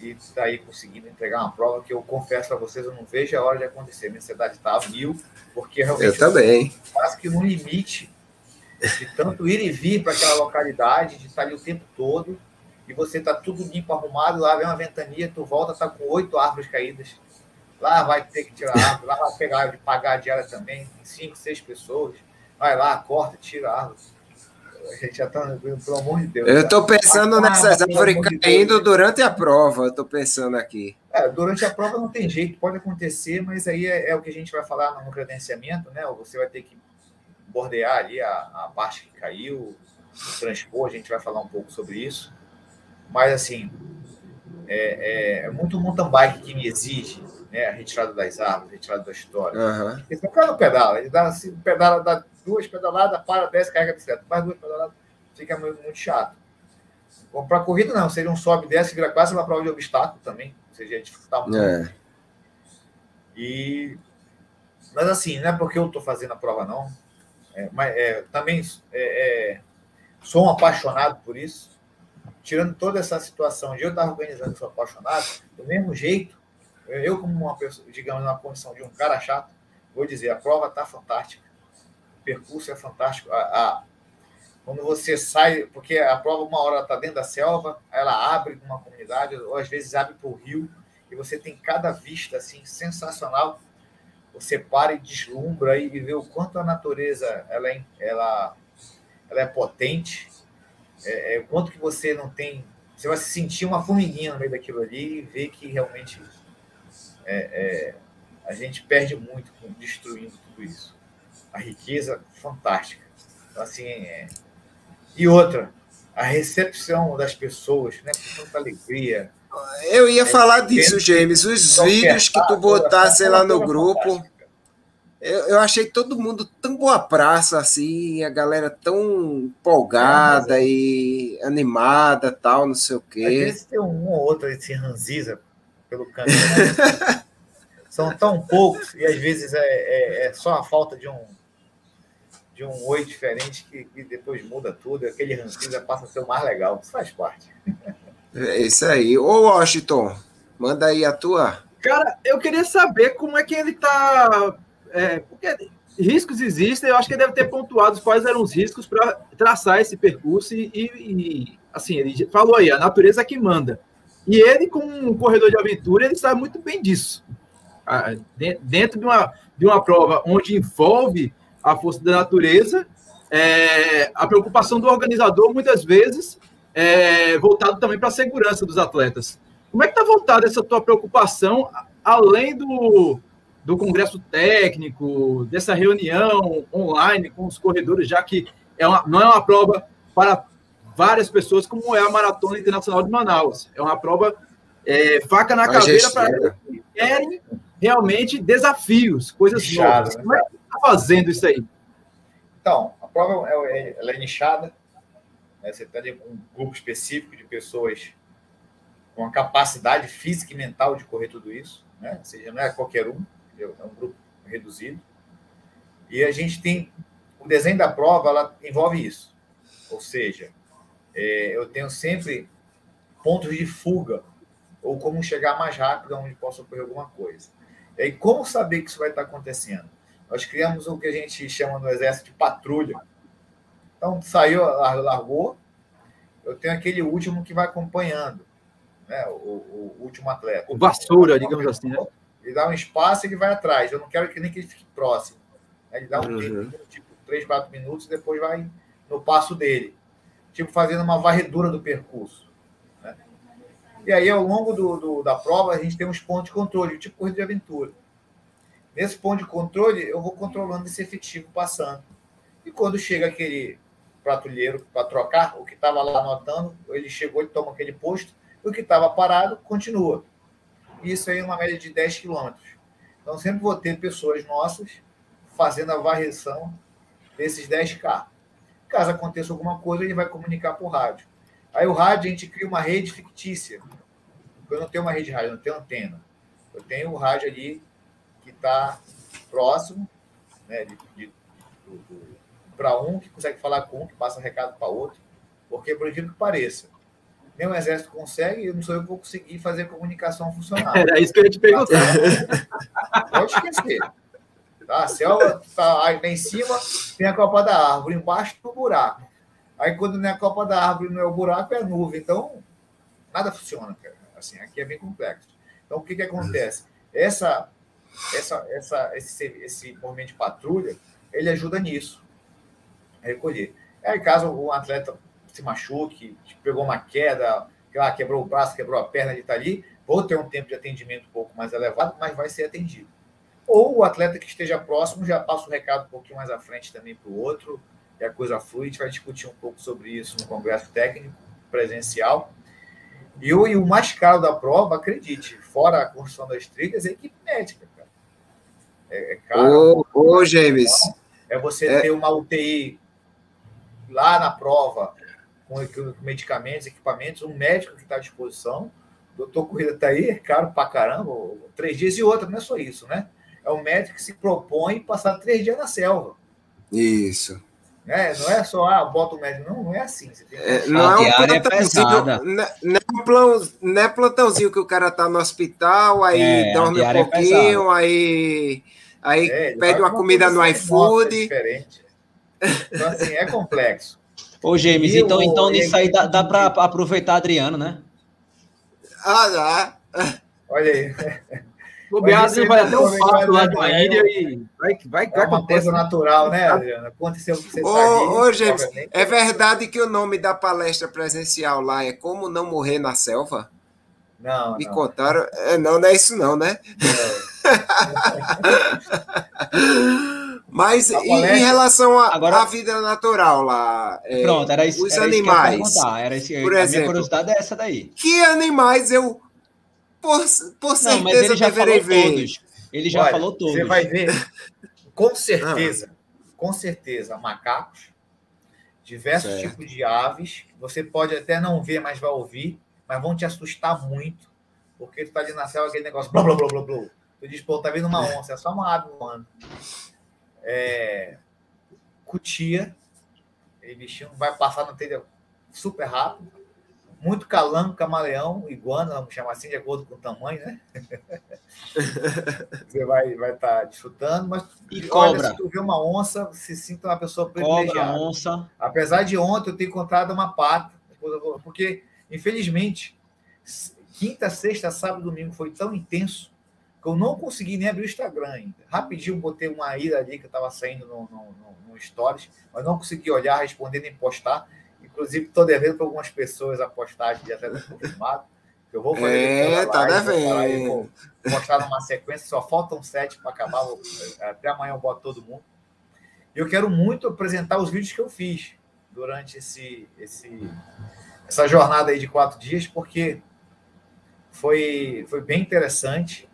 E daí tá conseguindo entregar uma prova que eu confesso para vocês, eu não vejo a hora de acontecer. Minha ansiedade está a mil, porque realmente eu também. quase que no limite de tanto ir e vir para aquela localidade, de estar ali o tempo todo, e você está tudo limpo, arrumado, lá vem uma ventania, tu volta, está com oito árvores caídas. Lá vai ter que tirar árvore, lá vai pegar, pagar a diária também, cinco, seis pessoas vai lá, corta, tira a árvore. A gente já está, pelo amor de Deus. Eu estou pensando ah, nessas árvores caindo de durante a prova, eu estou pensando aqui. É, durante a prova não tem jeito, pode acontecer, mas aí é, é, o que a gente vai falar no credenciamento, né? Você vai ter que bordear ali a, a parte que caiu, transpor, a gente vai falar um pouco sobre isso. Mas, assim, é, é, é muito mountain bike que me exige né, a retirada das árvores, a retirada da história. Uhum. Esse cara não pedala, ele dá assim, pedala, dá duas pedaladas, para, desce, carrega a bicicleta. Mais duas pedaladas, fica muito, muito chato. Para corrida, não, seria um sobe, desce, vira quase uma prova de obstáculo também, ou seja, ia dificultar muito. É. E, mas assim, não é porque eu estou fazendo a prova, não. É, mas é, também é, é, sou um apaixonado por isso. Tirando toda essa situação de eu estar organizando, sou apaixonado, do mesmo jeito, eu, como uma pessoa, digamos, na condição de um cara chato, vou dizer: a prova está fantástica, o percurso é fantástico. A, a, quando você sai, porque a prova, uma hora está dentro da selva, ela abre uma comunidade, ou às vezes abre para o rio, e você tem cada vista assim sensacional. Você para e deslumbra e vê o quanto a natureza ela é, ela, ela é potente, é, é, o quanto que você não tem. Você vai se sentir uma formiguinha no meio daquilo ali e ver que realmente é, é, a gente perde muito destruindo tudo isso. A riqueza fantástica. Então, assim, é... E outra, a recepção das pessoas, né, com tanta alegria. Eu ia é, falar disso, James. Os vídeos que tu botasse lá no grupo. Eu, eu, achei todo mundo tão boa praça, assim, a galera tão empolgada é, e animada, tal, não sei o quê. Às vezes tem um ou outro esse ranziza pelo caminho. Né? [LAUGHS] São tão poucos e às vezes é, é, é, só a falta de um de um oi diferente que, que depois muda tudo. Aquele rancinza passa a ser o mais legal. Isso faz parte. É isso aí. Ô, Washington, manda aí a tua. Cara, eu queria saber como é que ele tá. É, porque riscos existem, eu acho que ele deve ter pontuado quais eram os riscos para traçar esse percurso e, e, assim, ele falou aí, a natureza é que manda. E ele, como um corredor de aventura, ele sabe muito bem disso. Dentro de uma, de uma prova onde envolve a força da natureza, é, a preocupação do organizador, muitas vezes, é voltado também para a segurança dos atletas. Como é que está voltada essa tua preocupação, além do, do congresso técnico, dessa reunião online com os corredores, já que é uma, não é uma prova para várias pessoas, como é a Maratona Internacional de Manaus. É uma prova é, faca na caveira para que querem realmente desafios, coisas Nichado, novas. né? Como é que você está fazendo isso aí? Então, a prova é, é- ela é nichada. né? Você tem um grupo específico de pessoas com a capacidade física e mental de correr tudo isso. Né? Ou seja, não é qualquer um, entendeu? é um grupo reduzido. E a gente tem. O desenho da prova ela envolve isso. Ou seja, é, eu tenho sempre pontos de fuga ou como chegar mais rápido onde possa ocorrer alguma coisa. E aí, como saber que isso vai estar acontecendo? Nós criamos o que a gente chama no Exército de patrulha. Então, saiu, lar- largou, eu tenho aquele último que vai acompanhando, né? o, o último atleta. O vassoura, digamos assim, né? Ele dá um espaço e ele vai atrás. Eu não quero que nem que ele fique próximo. Ele dá um Uhum. tempo, tipo, 3, 4 minutos, e depois vai no passo dele. Tipo, fazendo uma varredura do percurso. né? E aí, ao longo do, do- da prova, a gente tem uns pontos de controle, tipo corrida de aventura. Nesse ponto de controle, eu vou controlando esse efetivo passando. E quando chega aquele patrulheiro para trocar, o que estava lá anotando, ele chegou, ele toma aquele posto, e o que estava parado continua. Isso aí é uma média de 10 quilômetros. Então, sempre vou ter pessoas nossas fazendo a varreção desses 10K. Caso aconteça alguma coisa, ele vai comunicar por rádio. Aí o rádio, a gente cria uma rede fictícia. Eu não tenho uma rede de rádio, não tenho antena. Eu tenho o rádio ali que está próximo, né, de, de, para um que consegue falar com um, que passa recado para outro. Porque, por incrível que pareça, nem o exército consegue, eu não sou eu que vou conseguir fazer a comunicação funcionar. Era isso que eu ia te perguntar. Pode esquecer. Tá? A selva tá aí lá em cima, tem a copa da árvore, embaixo tem o buraco. Aí quando não é a copa da árvore, não é o buraco, é a nuvem. Então, nada funciona, cara. Assim, aqui é bem complexo. Então, o que, que acontece? Essa, essa, essa, esse, esse movimento de patrulha, ele ajuda nisso. A recolher. Aí, caso o atleta se machuque, pegou uma queda, lá, quebrou o braço, quebrou a perna, ele está ali, vou ter um tempo de atendimento um pouco mais elevado, mas vai ser atendido. Ou o atleta que esteja próximo já passa o recado um pouquinho mais à frente também para o outro, e a coisa flui. A gente vai discutir um pouco sobre isso no congresso técnico presencial. E o, e o mais caro da prova, acredite, fora a construção das trilhas, é a equipe médica, cara. É, é caro. Ô, ô, James. É você É. ter uma UTI lá na prova, com medicamentos, equipamentos, um médico que está à disposição. O doutor Corrida está aí, é caro pra caramba, três dias e outra, não é só isso, né? É um médico que se propõe passar três dias na selva. Isso. Né? Não é só, ah, bota o médico. Não, não é assim. Você tem que- É, não é um é plantãozinho, é- não não é plantãozinho que o cara tá no hospital, aí É, dorme um é pouquinho, aí, aí É, pede uma com comida no iFood. diferente. Então, assim, é complexo. Ô, James, E então, o- então nisso aí dá, dá para aproveitar Adriano, né? Ah, dá. Olha aí. [LAUGHS] O Beato isso vai até um vai- passo lá de uma ilha e vai, vai, É vai uma acontecer. coisa natural, né, Adriana? Aconteceu o que você Ô, sabia, ô, James, obviamente. é verdade que o nome da palestra presencial lá é Como Não Morrer na Selva? Não, Me não. contaram. É, não, não é isso não, né? [LAUGHS] [LAUGHS] Mas em, palestra- em relação à vida natural lá, é, Pronto, era isso, os era isso que eu ia animais. perguntar. Era isso, Por a exemplo. minha curiosidade é essa daí. que animais eu, por, por Não, mas certeza, ele já deverei falou ver? todos. Ele já Olha, falou todos. Você vai ver, com certeza, com certeza, macacos, diversos Certo. tipos de aves. Você pode até não ver, mas vai ouvir, mas vão te assustar muito, porque tu tá ali na selva, aquele negócio, blá, blá, blá, blá, blá. Tu diz, pô, tá vendo uma onça, é só uma ave voando. É, cutia, e bichinho vai passar na telha super rápido. Muito calango, camaleão, iguana, vamos chamar assim, de acordo com o tamanho, né? [LAUGHS] Você vai estar vai tá desfrutando, mas E olha, cobra. se tu vê uma onça, se sinta uma pessoa Cobra, privilegiada. onça. Apesar de ontem eu ter encontrado uma pata, porque, infelizmente, quinta, sexta, sábado domingo foi tão intenso eu não consegui nem abrir o Instagram ainda. Rapidinho botei uma ira ali que estava saindo no, no, no- Stories, mas não consegui olhar, responder nem postar. Inclusive, estou devendo para algumas pessoas a postagem de atleta confirmado. Eu vou fazer É, tá devendo. mostrar numa sequência, só faltam sete para acabar. vou- até amanhã eu boto todo mundo. E eu quero muito apresentar os vídeos que eu fiz durante esse, esse, essa jornada aí de quatro dias, porque foi, foi bem interessante.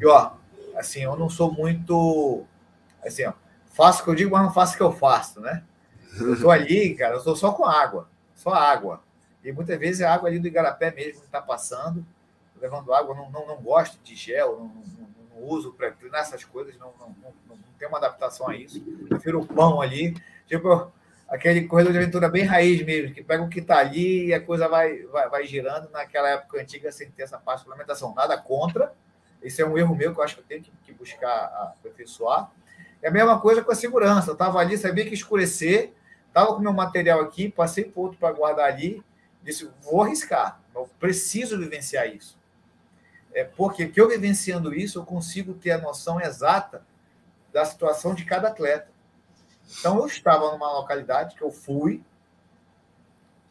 E ó, assim, eu não sou muito. Assim, ó, faço o que eu digo, mas não faço o que eu faço, né? Eu estou [LAUGHS] ali, cara, eu estou só com água, só água. E muitas vezes é água ali do Igarapé mesmo que está passando, levando água, não, não, não gosto de gel, não, não, não uso para nessas coisas, não, não, não, não tem uma adaptação a isso. Prefiro o pão ali, tipo aquele corredor de aventura bem raiz mesmo, que pega o que está ali e a coisa vai, vai, vai girando naquela época antiga sem ter essa parte de suplementação. Nada contra, esse é um erro meu que eu acho que eu tenho que, que buscar aperfeiçoar. É a mesma coisa com a segurança. Eu estava ali, sabia que escurecer, estava com meu material aqui, passei por outro para guardar ali, disse, vou arriscar, eu preciso vivenciar isso. É porque que eu vivenciando isso, eu consigo ter a noção exata da situação de cada atleta. Então, eu estava numa localidade que eu fui.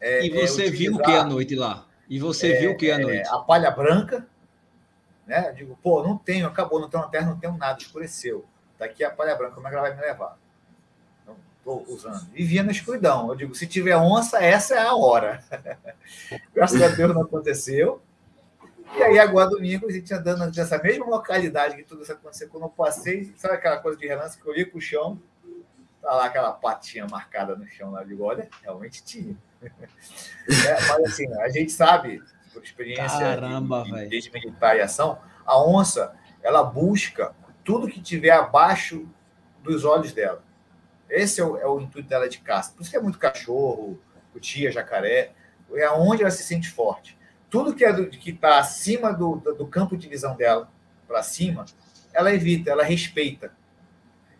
É, e você é, viu o que à noite lá? E você é, viu o que à noite? a palha branca. Né? Eu digo, pô, não tenho, acabou, não tenho uma terra, não tenho nada, escureceu. Daqui a palha branca, como é que ela vai me levar? Não estou usando. E via na escuridão. Eu digo, se tiver onça, essa é a hora. [LAUGHS] Graças a Deus não aconteceu. E aí, agora domingo, a gente andando nessa mesma localidade que tudo isso aconteceu, quando eu passei, sabe aquela coisa de relance que eu olhei o chão, tá lá aquela patinha marcada no chão lá, de olha, realmente tinha. [LAUGHS] É, mas assim, a gente sabe, por experiência Caramba, de, de, desde militar e ação, a onça, ela busca tudo que tiver abaixo dos olhos dela. Esse é o, é o intuito dela de caça. Por isso que é muito cachorro, cutia, jacaré, é onde ela se sente forte. Tudo que é do, que está acima do, do, campo de visão dela, para cima, ela evita, ela respeita.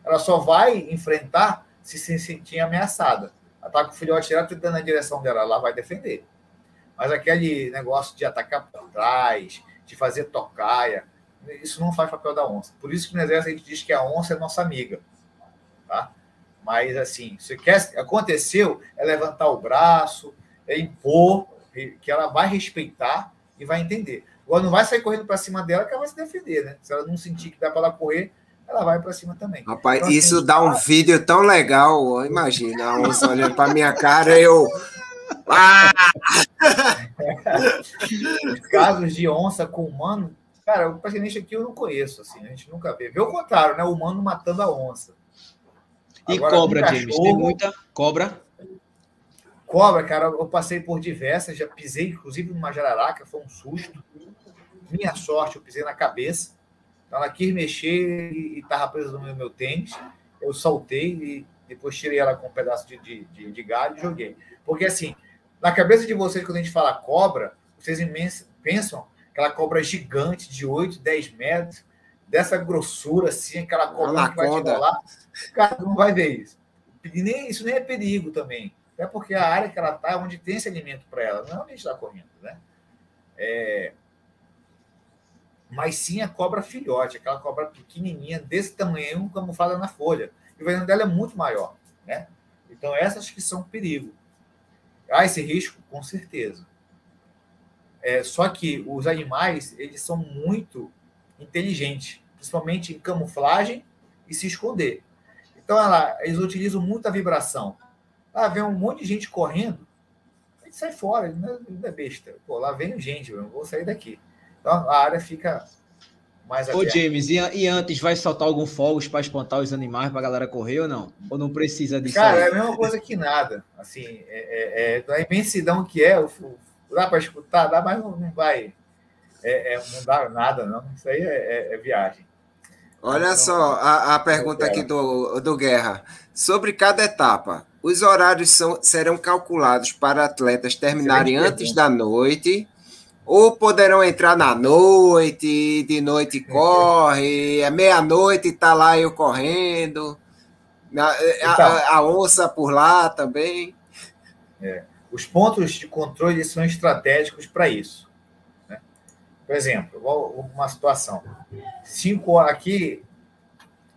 Ela só vai enfrentar se se sentir ameaçada. Ataca o filhote direto tentando na direção dela, ela vai defender. Mas aquele negócio de atacar por trás, de fazer tocaia, isso não faz papel da onça. Por isso que no exército a gente diz que a onça é nossa amiga. Tá? Mas, assim, se quer, aconteceu, é levantar o braço, é impor, que ela vai respeitar e vai entender. Agora, não vai sair correndo para cima dela que ela vai se defender, né? Se ela não sentir que dá para ela correr, ela vai para cima também. Rapaz, então, assim, isso dá um vídeo tão legal. Imagina a onça olhando para minha cara, eu. Ah! Os casos de onça com humano, cara, praticamente aqui eu não conheço, assim, a gente nunca vê. Vê o contrário, né? O humano matando a onça. E Agora, cobra, cachorro, James? Tem muita cobra? Cobra, cara, eu passei por diversas, já pisei, inclusive, numa jararaca, foi um susto. Minha sorte, eu pisei na cabeça. Ela quis mexer e estava presa no meu, meu tênis. Eu soltei e depois tirei ela com um pedaço de, de, de, de galho e joguei. Porque, assim, na cabeça de vocês, quando a gente fala cobra, vocês pensam aquela cobra gigante de 8, 10 metros, dessa grossura, assim, aquela cobra que vai te rolar. Cara, não vai ver isso. E nem, isso nem é perigo também. É porque a área que ela está é onde tem esse alimento para ela, não é onde está correndo, né? É... Mas sim a cobra filhote, aquela cobra pequenininha, desse tamanho, camuflada na folha. E o veneno dela é muito maior, né? Então, essas que são perigo. Há esse risco? Com certeza. É, só que os animais, eles são muito inteligentes, principalmente em camuflagem e se esconder. Então, ela, eles utilizam muita vibração. Lá vem um monte de gente correndo, gente sai fora, não é, é besta. Pô, lá vem gente, eu vou sair daqui. Então a área fica mais Ô, James, e, e, antes vai soltar algum fogos para espantar os animais para a galera correr ou não? Ou não precisa disso? Cara, aí? é a mesma coisa que nada. Assim, é, é, é a imensidão que é, dá para escutar, dá, mas não, não vai. É, é, não dá nada, não. Isso aí é, é, é viagem. Olha então, só a, a pergunta aqui do, do Guerra. Sobre cada etapa, os horários são, serão calculados para atletas terminarem antes da noite ou poderão entrar na noite, de noite corre, é meia-noite está lá eu correndo, a, então, a, a, onça por lá também. É. Os pontos de controle são estratégicos para isso. Né? Por exemplo, uma situação. Cinco horas aqui,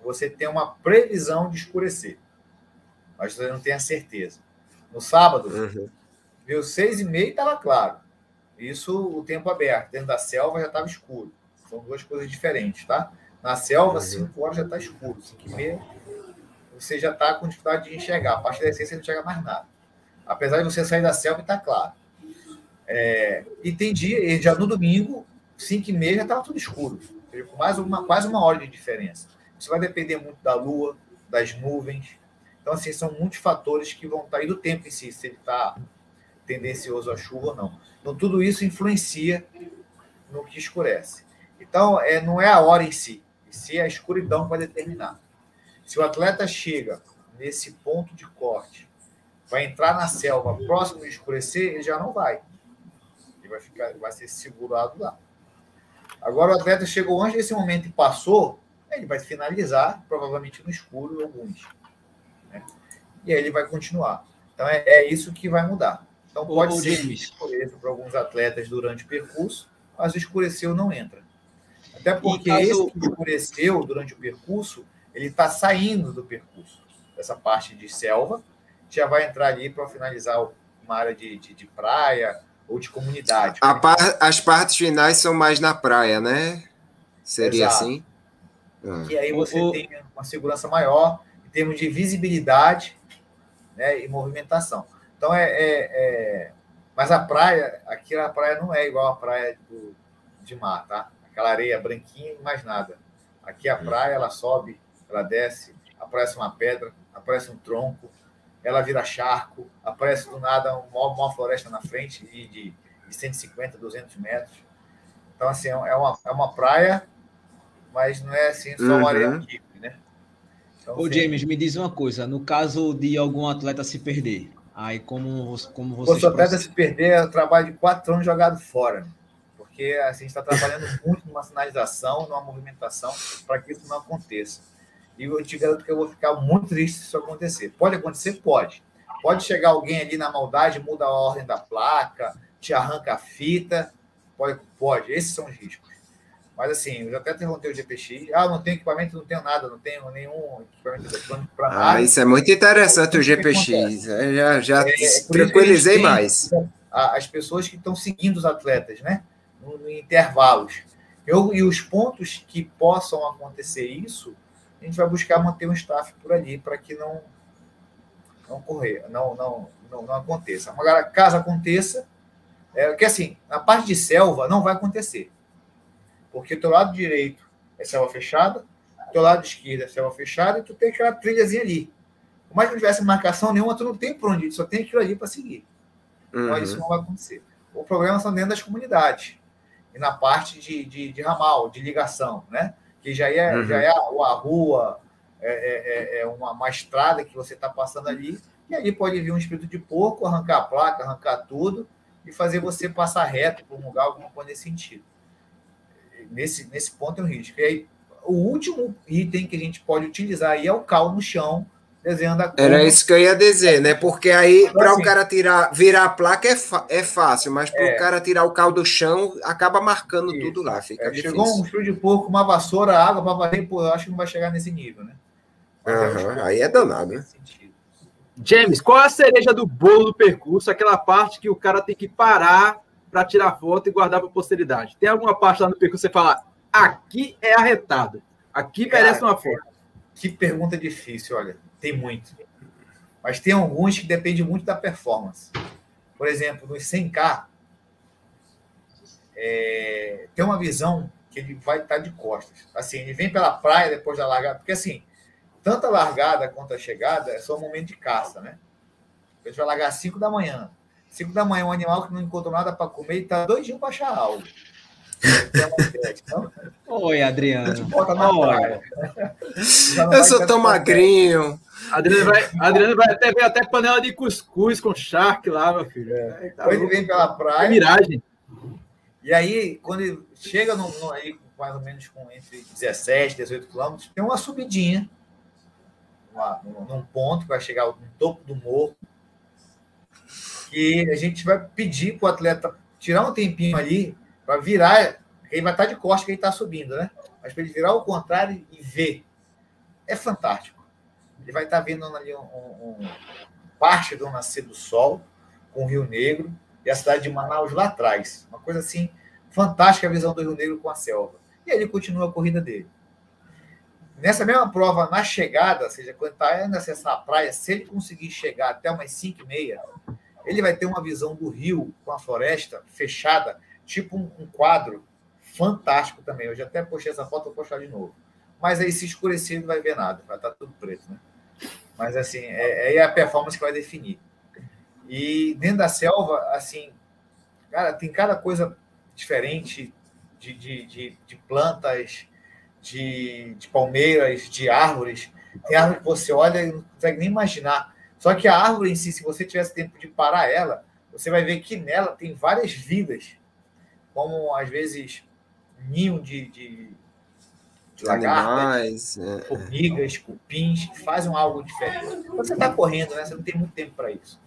você tem uma previsão de escurecer mas você não tem a certeza. No sábado, uhum. viu seis e meia estava claro. Isso o tempo aberto. Dentro da selva já estava escuro. São duas coisas diferentes, tá? Na selva, uhum. cinco horas já está escuro. Cinco e meia, você já está com dificuldade de enxergar. A partir das seis você não enxerga mais nada. Apesar de você sair da selva e está claro. É, e tem dia, já no domingo, cinco e meia já estava tudo escuro. com mais uma, quase uma hora de diferença. Isso vai depender muito da lua, das nuvens. Então, assim, são muitos fatores que vão estar aí do tempo em si, se ele está tendencioso à chuva ou não. Então, tudo isso influencia no que escurece. Então, é, não é a hora em si, é a escuridão que vai determinar. Se o atleta chega nesse ponto de corte, vai entrar na selva próximo de escurecer, ele já não vai. Ele vai, ficar, vai ser segurado lá. Agora, o atleta chegou antes desse momento e passou, ele vai finalizar, provavelmente no escuro, alguns. Né? E aí ele vai continuar. Então, é, é isso que vai mudar. Então, pode ser escureça para alguns atletas durante o percurso, mas o escureceu não entra. Até porque caso... esse que escureceu durante o percurso, ele está saindo do percurso. Dessa parte de selva, já vai entrar ali para finalizar uma área de, de, de, praia ou de comunidade. Par, as partes finais são mais na praia, né? Seria Exato. assim? Ah. E aí você o, tem uma segurança maior em termos de visibilidade né, e movimentação. Então é, é, é, Mas a praia, aqui a praia não é igual a praia do, de mar, tá? Aquela areia branquinha e mais nada. Aqui a hum. praia, ela sobe, ela desce, aparece uma pedra, aparece um tronco, ela vira charco, aparece do nada uma, uma floresta na frente de, de, de 150, 200 metros. Então, assim, é uma, é uma praia, mas não é assim só uhum. uma areia livre, né? Então, Ô, assim, James, me diz uma coisa: no caso de algum atleta se perder, aí como, como você. O atleta se perder, é o trabalho de quatro anos jogado fora. Porque assim, a gente está trabalhando [LAUGHS] muito numa sinalização, numa movimentação, para que isso não aconteça. E eu te garanto que eu vou ficar muito triste se isso acontecer. Pode acontecer? Pode. Pode chegar alguém ali na maldade, muda a ordem da placa, te arranca a fita. Pode, pode. Esses são os riscos. Mas assim, eu já até perguntei o GPX. Ah, não tenho equipamento, não tenho nada, não tenho nenhum equipamento eletrônico para nada. Ah, isso é muito interessante o GPX. Eu já já é, é tranquilizei mais. As pessoas que estão seguindo os atletas, né? No, intervalos. Eu, e os pontos que possam acontecer isso, a gente vai buscar manter um staff por ali para que não não correr, não, não, não, não aconteça. Agora, caso aconteça, é que assim, na parte de selva não vai acontecer. Porque o teu lado direito é selva fechada, teu lado esquerdo é selva fechada, e tu tem aquela trilhazinha ali. Por mais que não tivesse marcação nenhuma, tu não tem por onde ir, só tem aquilo ali para seguir. Então, uhum. Então, isso não vai acontecer. O problema são dentro das comunidades. E na parte de, de, de ramal, de ligação, né? que já é, uhum. já é a, a rua, é, é, é, é uma, uma, estrada que você está passando ali, e ali pode vir um espírito de porco, arrancar a placa, arrancar tudo, e fazer você passar reto por um lugar, alguma coisa nesse sentido. Nesse, nesse ponto é um risco. E aí, o último item que a gente pode utilizar aí é o cal no chão, desenhando a Era isso que eu ia dizer, né? Porque aí, então, para assim, o cara tirar, virar a placa é, é fácil, mas para o é. cara tirar o caldo do chão, acaba marcando isso. tudo lá. Fica é, chegou um fio de porco, uma vassoura, água para varrer, pô, eu acho que não vai chegar nesse nível, né? Uhum, aí é danado, né? James, qual é a cereja do bolo do percurso? Aquela parte que o cara tem que parar para tirar foto e guardar para posteridade. Tem alguma parte lá no percurso que você fala, aqui é arretado, aqui merece uma foto? Que pergunta difícil, olha. Tem muito. Mas tem alguns que dependem muito da performance. Por exemplo, nos 100K, é, tem uma visão que ele vai estar de costas. Assim, ele vem pela praia depois da largada, porque assim, tanto a largada quanto a chegada é só um momento de caça, né? A gente vai largar às 5 da manhã. 5 da manhã, um animal que não encontrou nada para comer e está doidinho para achar algo. Então, [LAUGHS] Oi, Adriano. Eu sou tão magrinho. Adriano vai, Adriano vai até ver até panela de cuscuz com charque lá, meu filho. É, tá ele vem pela praia. É miragem. E aí, quando ele chega no, no, aí, mais ou menos com entre 17 e 18 quilômetros, tem uma subidinha uma, num ponto que vai chegar no topo do morro. E a gente vai pedir para o atleta tirar um tempinho ali para virar. Ele vai estar de costas que ele está subindo, né? Mas para ele virar ao contrário e ver. É fantástico. Ele vai estar vendo ali um, um, parte do nascer do sol, com o Rio Negro e a cidade de Manaus lá atrás. Uma coisa assim, fantástica a visão do Rio Negro com a selva. E ele continua a corrida dele. Nessa mesma prova, na chegada, ou seja, quando está indo acessar a praia, se ele conseguir chegar até umas 5 e meia, ele vai ter uma visão do rio com a floresta fechada, tipo um, um quadro fantástico também. Eu já até postei essa foto, vou postar de novo. Mas aí se escurecer, não vai ver nada, vai estar tudo preto, né? Mas assim, é, é a performance que vai definir. E dentro da selva, assim, cara, tem cada coisa diferente de, de, de, de plantas, de, de palmeiras, de árvores. Tem árvore que você olha e não consegue nem imaginar. Só que a árvore em si, se você tivesse tempo de parar ela, você vai ver que nela tem várias vidas, como às vezes ninho de, de, de lagartas, é. formigas, cupins, que fazem algo diferente. Você está correndo, né? Você não tem muito tempo para isso.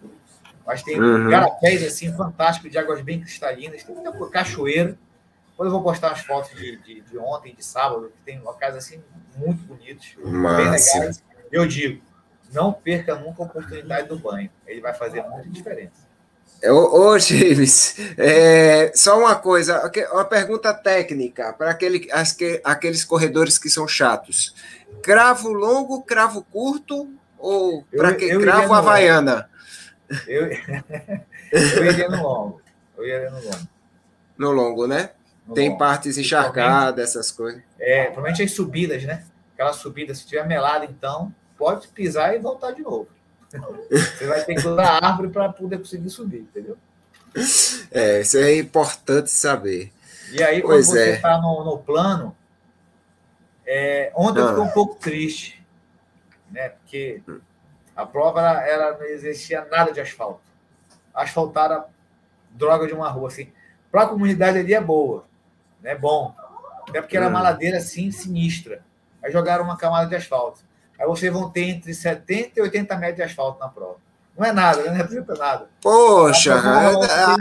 Mas tem uhum. garapés assim, fantástico, de águas bem cristalinas, tem muita cachoeira. Depois eu vou postar umas fotos de, de, de ontem, de sábado, que tem locais assim muito bonitos, Massa. bem legais. Eu digo, não perca nunca a oportunidade do banho. Ele vai fazer muita diferença. Ô, ô James, é, só uma coisa, uma pergunta técnica para aquele, aqueles corredores que são chatos. Cravo longo, cravo curto ou para que cravo havaiana? Eu, [LAUGHS] eu iria no longo. Eu iria no longo. No longo, né? No Tem longo. partes encharcadas, essas coisas. É, provavelmente as subidas, né? Aquela subida, se tiver melada, então, pode pisar e voltar de novo. [LAUGHS] Você vai ter que usar a árvore para poder conseguir subir, entendeu? É, isso é importante saber. E aí, quando pois você está é. no, no, plano, é, ontem ah. eu fiquei um pouco triste, né? Porque a prova ela, ela não existia nada de asfalto. Asfaltaram droga de uma rua, assim. Para a comunidade ali é boa, né? É bom. Até porque era uma hum. ladeira assim sinistra. Aí jogaram uma camada de asfalto. Aí vocês vão ter entre 70 e 80 metros de asfalto na prova. Não é nada, né? não representa nada. Poxa,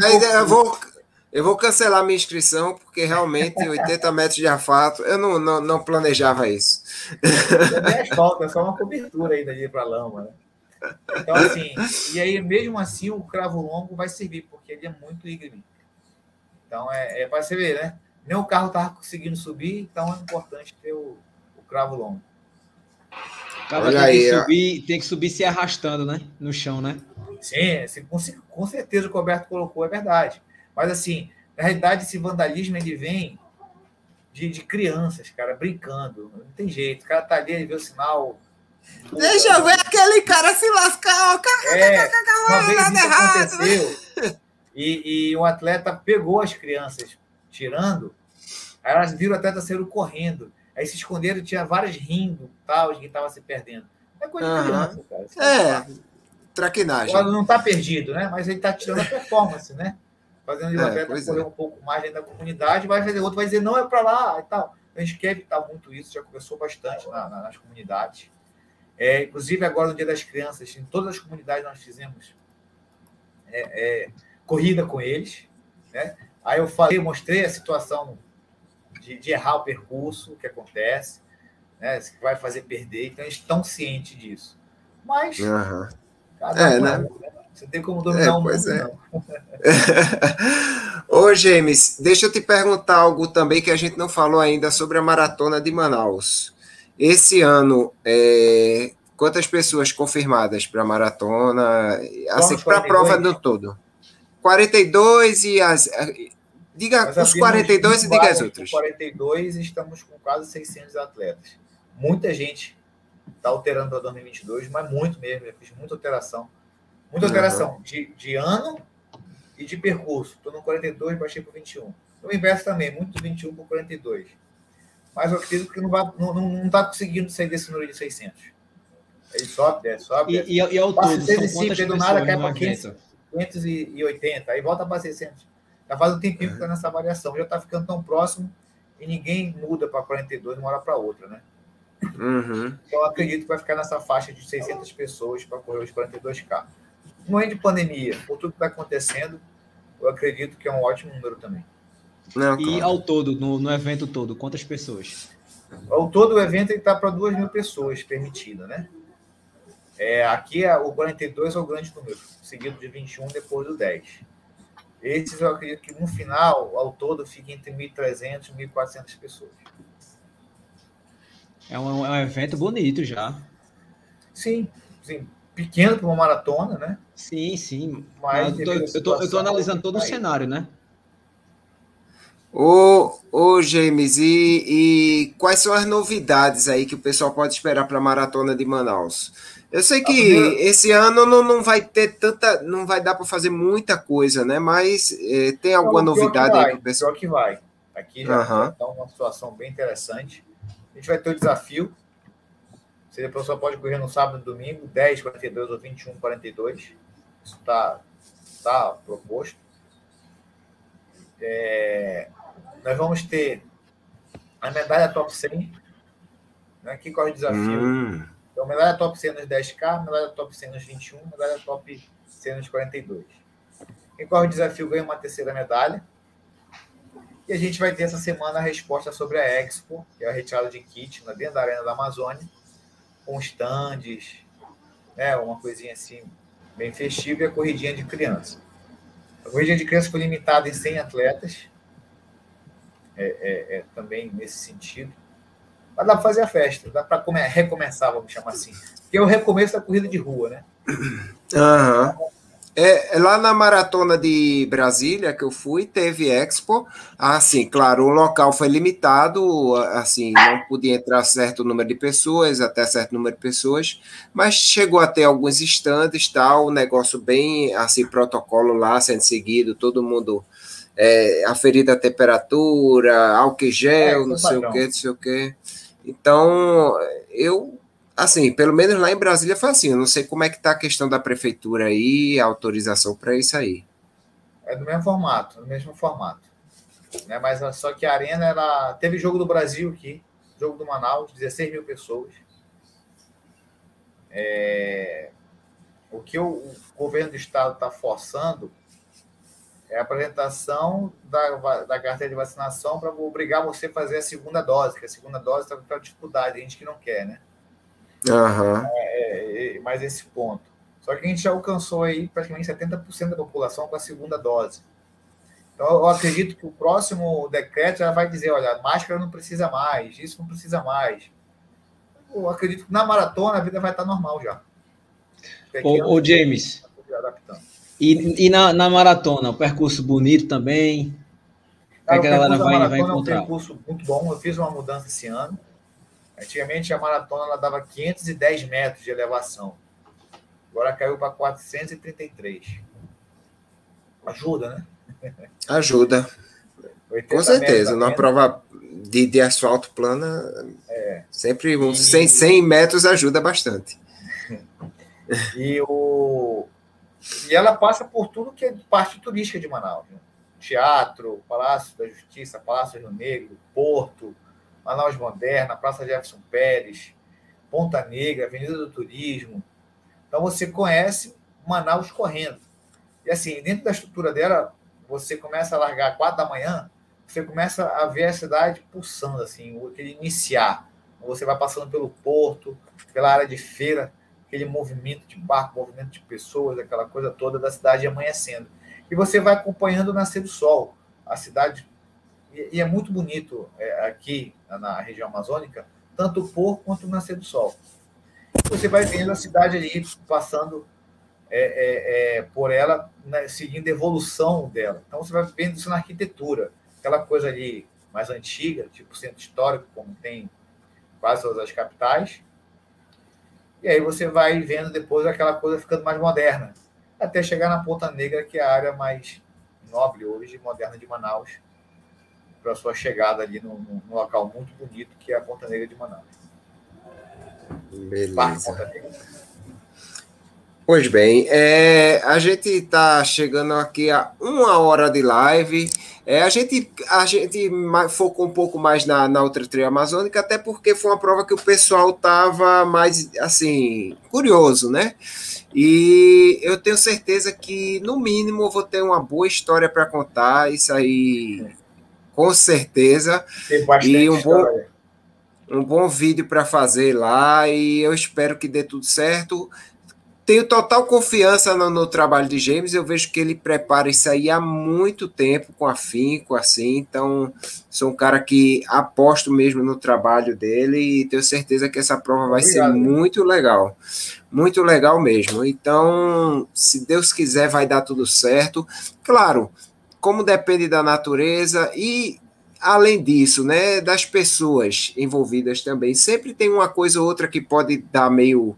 aí eu vou, eu vou cancelar minha inscrição, porque realmente 80 metros de asfalto, eu não, não, não planejava isso. Não é asfalto, é só uma cobertura ainda de ir para lama, né? Então, assim, e aí, mesmo assim, o cravo longo vai servir, porque ele é muito íngreme. Então, é, é para você ver, né? Nem o carro estava conseguindo subir, então é importante ter o, o cravo longo. Cara, tem, aí, que subir, tem que subir se arrastando, né? No chão, né? Sim, com, com certeza o Roberto colocou, é verdade. Mas, assim, na realidade, esse vandalismo ele vem de, de crianças, cara, brincando. Não tem jeito. O cara tá ali, ele vê o sinal, Deixa eu ver aquele cara se lascar. É, uma vez isso aconteceu [LAUGHS] e, e um atleta pegou as crianças tirando, aí elas viram o atleta saindo correndo. Aí se esconderam, tinha várias rindo, tal, que estavam se perdendo. É coisa de criança, cara. é, traquinagem. Agora não está perdido, né? Mas ele está tirando a performance, né? Fazendo o atleta correr é. um pouco mais dentro da comunidade, vai fazer outro, vai dizer, não é para lá e tal. A gente quer evitar muito isso, já começou bastante na, na, nas comunidades. É, inclusive, agora no Dia das Crianças, em todas as comunidades nós fizemos é, é, corrida com eles. Né? Aí eu falei, mostrei a situação de, de errar o percurso, o que acontece, né? que vai fazer perder, então eles estão cientes disso. Mas, uhum. cada é, um, né? né? Você tem como dominar é, um pois mundo, é. não. [LAUGHS] Ô, James, deixa eu te perguntar algo também que a gente não falou ainda sobre a maratona de Manaus. Esse ano, é, quantas pessoas confirmadas para a maratona? Assim, para a prova no todo? 42 e as. Diga os 42 e diga as outras. 42 estamos com quase 600 atletas. Muita gente está alterando para 2022, mas muito mesmo. Eu fiz muita alteração. Muita uhum. alteração de, de ano e de percurso. Estou no 42, baixei para 21. O inverso também, muito 21 para 42 mas eu acredito que não está não, não, tá conseguindo sair desse número de 600. Ele sobe, desce, sobe. E, desce. e, e ao todo, são do nada cai para 580, aí volta para 600. Já faz um tempinho que está nessa variação, já está ficando tão próximo e ninguém muda para 42 de uma hora para outra, né? Uhum. Então, eu acredito que vai ficar nessa faixa de 600 pessoas para correr os 42K. Não é de pandemia, por tudo que está acontecendo, eu acredito que é um ótimo número também. Não, e claro. ao todo, no, no evento todo, quantas pessoas? Ao todo, o evento está para 2 mil pessoas permitida, né? É, aqui é, o 42 é o grande número, seguido de 21, depois do 10. Esses eu acredito que no final, ao todo, fica entre 1.300 e 1.400 pessoas. É um, é um evento bonito já. Sim, sim. Pequeno para uma maratona, né? Sim, sim. Mas eu estou analisando todo o cenário, né? Ô, ô James, e, e, quais são as novidades aí que o pessoal pode esperar para a maratona de Manaus? Eu sei que primeira... esse ano não, não vai ter tanta, não vai dar para fazer muita coisa, né? Mas é, tem alguma não, novidade vai, aí o pessoal? que vai. Aqui já uhum. está uma situação bem interessante. A gente vai ter o desafio. Se a pessoa pode correr no sábado e domingo, 10, 42 ou 21, 42. Isso está tá proposto. É, nós vamos ter a medalha top 100, né, que corre o desafio. Hum. Então, medalha top 100 nos 10K, medalha top 100 nos 21, medalha top 100 nos 42. Quem corre o desafio ganha uma terceira medalha. E a gente vai ter essa semana a resposta sobre a Expo, que é a retirada de kit na dentro da Arena da Amazônia, com stands, né, uma coisinha assim bem festiva e a corridinha de criança. A corridinha de criança foi limitada em 100 atletas, é, é, é também nesse sentido. Mas dá para fazer a festa, dá para recomeçar, vamos chamar assim. Que é o recomeço da corrida de rua, né? Uhum. É, lá na maratona de Brasília que eu fui, teve Expo. Assim, claro, o local foi limitado, assim, não podia entrar certo número de pessoas, até certo número de pessoas, mas chegou a ter alguns estandes, tal, um negócio bem, assim, protocolo lá sendo seguido, todo mundo é, aferida a temperatura, álcool gel, é, não sei padrão. o que, não sei o que. Então, eu, assim, pelo menos lá em Brasília foi assim. Eu não sei como é que está a questão da prefeitura aí, a autorização para isso aí. É do mesmo formato, no mesmo formato. Né? Mas só que a Arena, ela teve jogo do Brasil aqui, jogo do Manaus, 16 mil pessoas. É... O que o governo do estado está forçando é a apresentação da, da carteira de vacinação para obrigar você a fazer a segunda dose, que a segunda dose está com dificuldade, a gente que não quer, né? Uhum. É, é, mais esse ponto. Só que a gente já alcançou aí praticamente 70% da população com a segunda dose. Então, eu acredito que o próximo decreto já vai dizer, olha, máscara não precisa mais, isso não precisa mais. Eu acredito que na maratona a vida vai estar normal já. Ô, ô James, adaptando. E, e na, na, maratona, o percurso bonito também. Cara, a galera vai, vai encontrar. É um percurso muito bom. Eu fiz uma mudança esse ano. Antigamente a maratona ela dava 510 metros de elevação. Agora caiu para 433. Ajuda, né? Ajuda. Com certeza. Numa prova de, de asfalto plana, é. sempre uns e... 100, 100 metros ajuda bastante. [LAUGHS] E o, e ela passa por tudo que é parte turística de Manaus. Né? Teatro, Palácio da Justiça, Palácio Rio Negro, Porto, Manaus Moderna, Praça Jefferson Pérez, Ponta Negra, Avenida do Turismo. Então você conhece Manaus correndo. E assim, dentro da estrutura dela, você começa a largar quatro da manhã, você começa a ver a cidade pulsando, assim, aquele iniciar. Você vai passando pelo porto, pela área de feira, aquele movimento de barco, movimento de pessoas, aquela coisa toda da cidade amanhecendo. E você vai acompanhando o nascer do sol. A cidade. E, é muito bonito é, aqui na região amazônica, tanto o pôr quanto o nascer do sol. Você vai vendo a cidade ali passando é, é, é, por ela, né, seguindo a evolução dela. Então você vai vendo isso na arquitetura, aquela coisa ali mais antiga, tipo centro histórico, como tem quase todas as capitais, e aí você vai vendo depois aquela coisa ficando mais moderna, até chegar na Ponta Negra, que é a área mais nobre hoje, moderna de Manaus, para sua chegada ali num, num, local muito bonito, que é a Ponta Negra de Manaus. Beleza. Pois bem, é, a gente está chegando aqui a uma hora de live. É, a gente, a gente focou um pouco mais na, na outra trilha amazônica, até porque foi uma prova que o pessoal estava mais, assim, curioso, né? E eu tenho certeza que, no mínimo, eu vou ter uma boa história para contar, isso aí, com certeza. e um bom, um bom vídeo para fazer lá, e eu espero que dê tudo certo tenho total confiança no, no, trabalho de James. Eu vejo que ele prepara isso aí há muito tempo, com afinco, assim. Então, sou um cara que aposto mesmo no trabalho dele e tenho certeza que essa prova vai Obrigado, ser muito legal. Muito legal mesmo. Então, se Deus quiser, vai dar tudo certo. Claro, como depende da natureza e além disso, né, das pessoas envolvidas também, sempre tem uma coisa ou outra que pode dar meio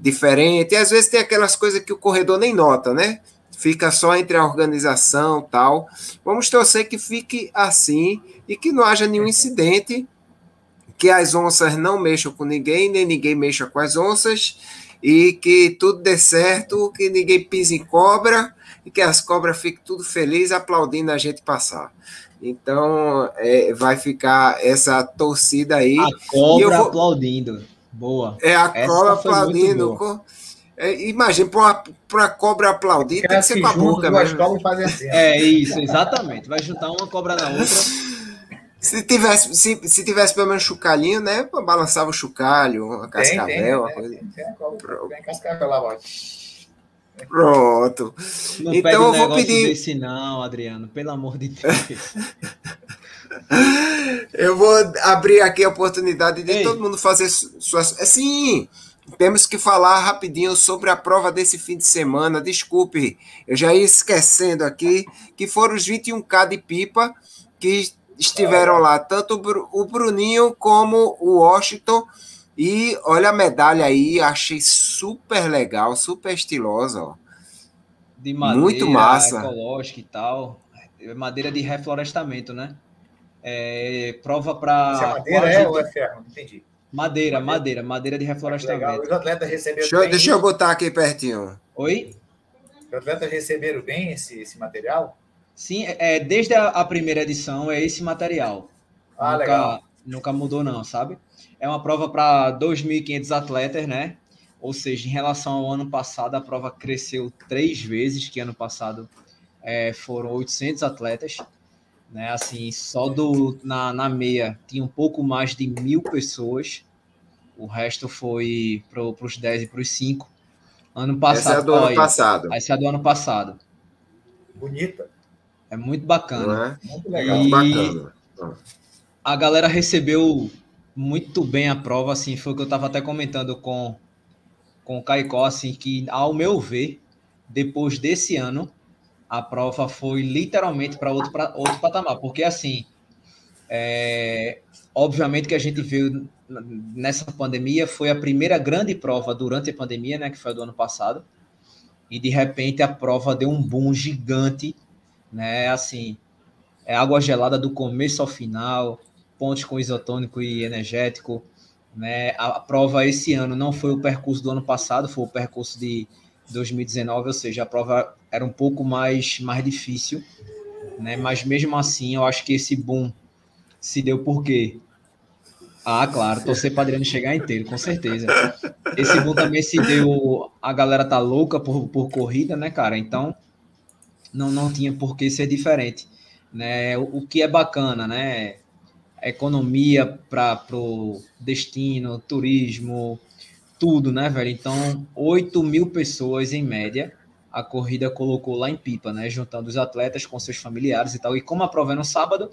diferente. E às vezes tem aquelas coisas que o corredor nem nota, né? Fica só entre a organização tal. Vamos torcer que fique assim e que não haja nenhum incidente, que as onças não mexam com ninguém, nem ninguém mexa com as onças, e que tudo dê certo, que ninguém pise em cobra e que as cobras fiquem tudo felizes aplaudindo a gente passar. Então, é, vai ficar essa torcida aí. A cobra vou... aplaudindo. Boa. É a Essa cobra aplaudindo. É, imagina, para a cobra aplaudir, tem que ser com a boca. Mas... Assim, é isso, exatamente. Vai juntar uma cobra na outra. Se tivesse, se, se tivesse pelo menos chocalhinho, né? Balançava o chocalho, uma cascavel, uma coisa. Tem, tem, tem, tem cascavel lá, Pronto. Não então eu vou pedir. Desse não, Adriano, pelo amor de Deus. [LAUGHS] [LAUGHS] eu vou abrir aqui a oportunidade de Ei. todo mundo fazer suas. Sim, temos que falar rapidinho sobre a prova desse fim de semana. Desculpe, eu já ia esquecendo aqui que foram os 21K de pipa que estiveram lá, tanto o Bruninho como o Washington. E olha a medalha aí, achei super legal, super estilosa. Ó. De madeira, Muito massa. ecológica e tal. Madeira de reflorestamento, né? É, prova para. Se é madeira é ou é ferro? Entendi. Madeira, madeira, madeira de reflorestamento. Os atletas receberam deixa, bem. Deixa eu botar aqui pertinho. Oi? Os atletas receberam bem esse, esse material? Sim, é, é desde a, a primeira edição é esse material. Ah, nunca, legal. Nunca mudou, não, sabe? É uma prova para 2.500 atletas, né? Ou seja, em relação ao ano passado, a prova cresceu três vezes, que ano passado é, foram 800 atletas. Né? Assim, só do, na, na meia tinha um pouco mais de mil pessoas. O resto foi para os 10 e para os 5. Ano passado. Essa é do ano passado. Essa é do ano passado. Bonita. É muito bacana. É? Muito legal. E bacana. A galera recebeu muito bem a prova, assim, foi o que eu estava até comentando com, com o Caicó, assim, que ao meu ver, depois desse ano, a prova foi literalmente para outro, outro patamar, porque assim, é, obviamente que a gente viu nessa pandemia, foi a primeira grande prova durante a pandemia, né, que foi do ano passado, e de repente a prova deu um boom gigante, né, assim, é água gelada do começo ao final, pontes com isotônico e energético, né, a, a prova esse ano não foi o percurso do ano passado, foi o percurso de 2019, ou seja, a prova era um pouco mais, mais difícil, né? Mas mesmo assim, eu acho que esse boom se deu por quê? Ah, claro, torcer para Adriano chegar inteiro, com certeza. Esse boom também se deu. A galera tá louca por, por corrida, né, cara? Então, não, não tinha por que ser diferente. Né? O, o que é bacana, né? economia para o destino, turismo, tudo, né, velho? Então, 8 mil pessoas em média a corrida colocou lá em Pipa, né? Juntando os atletas com seus familiares e tal. E como a prova é no sábado,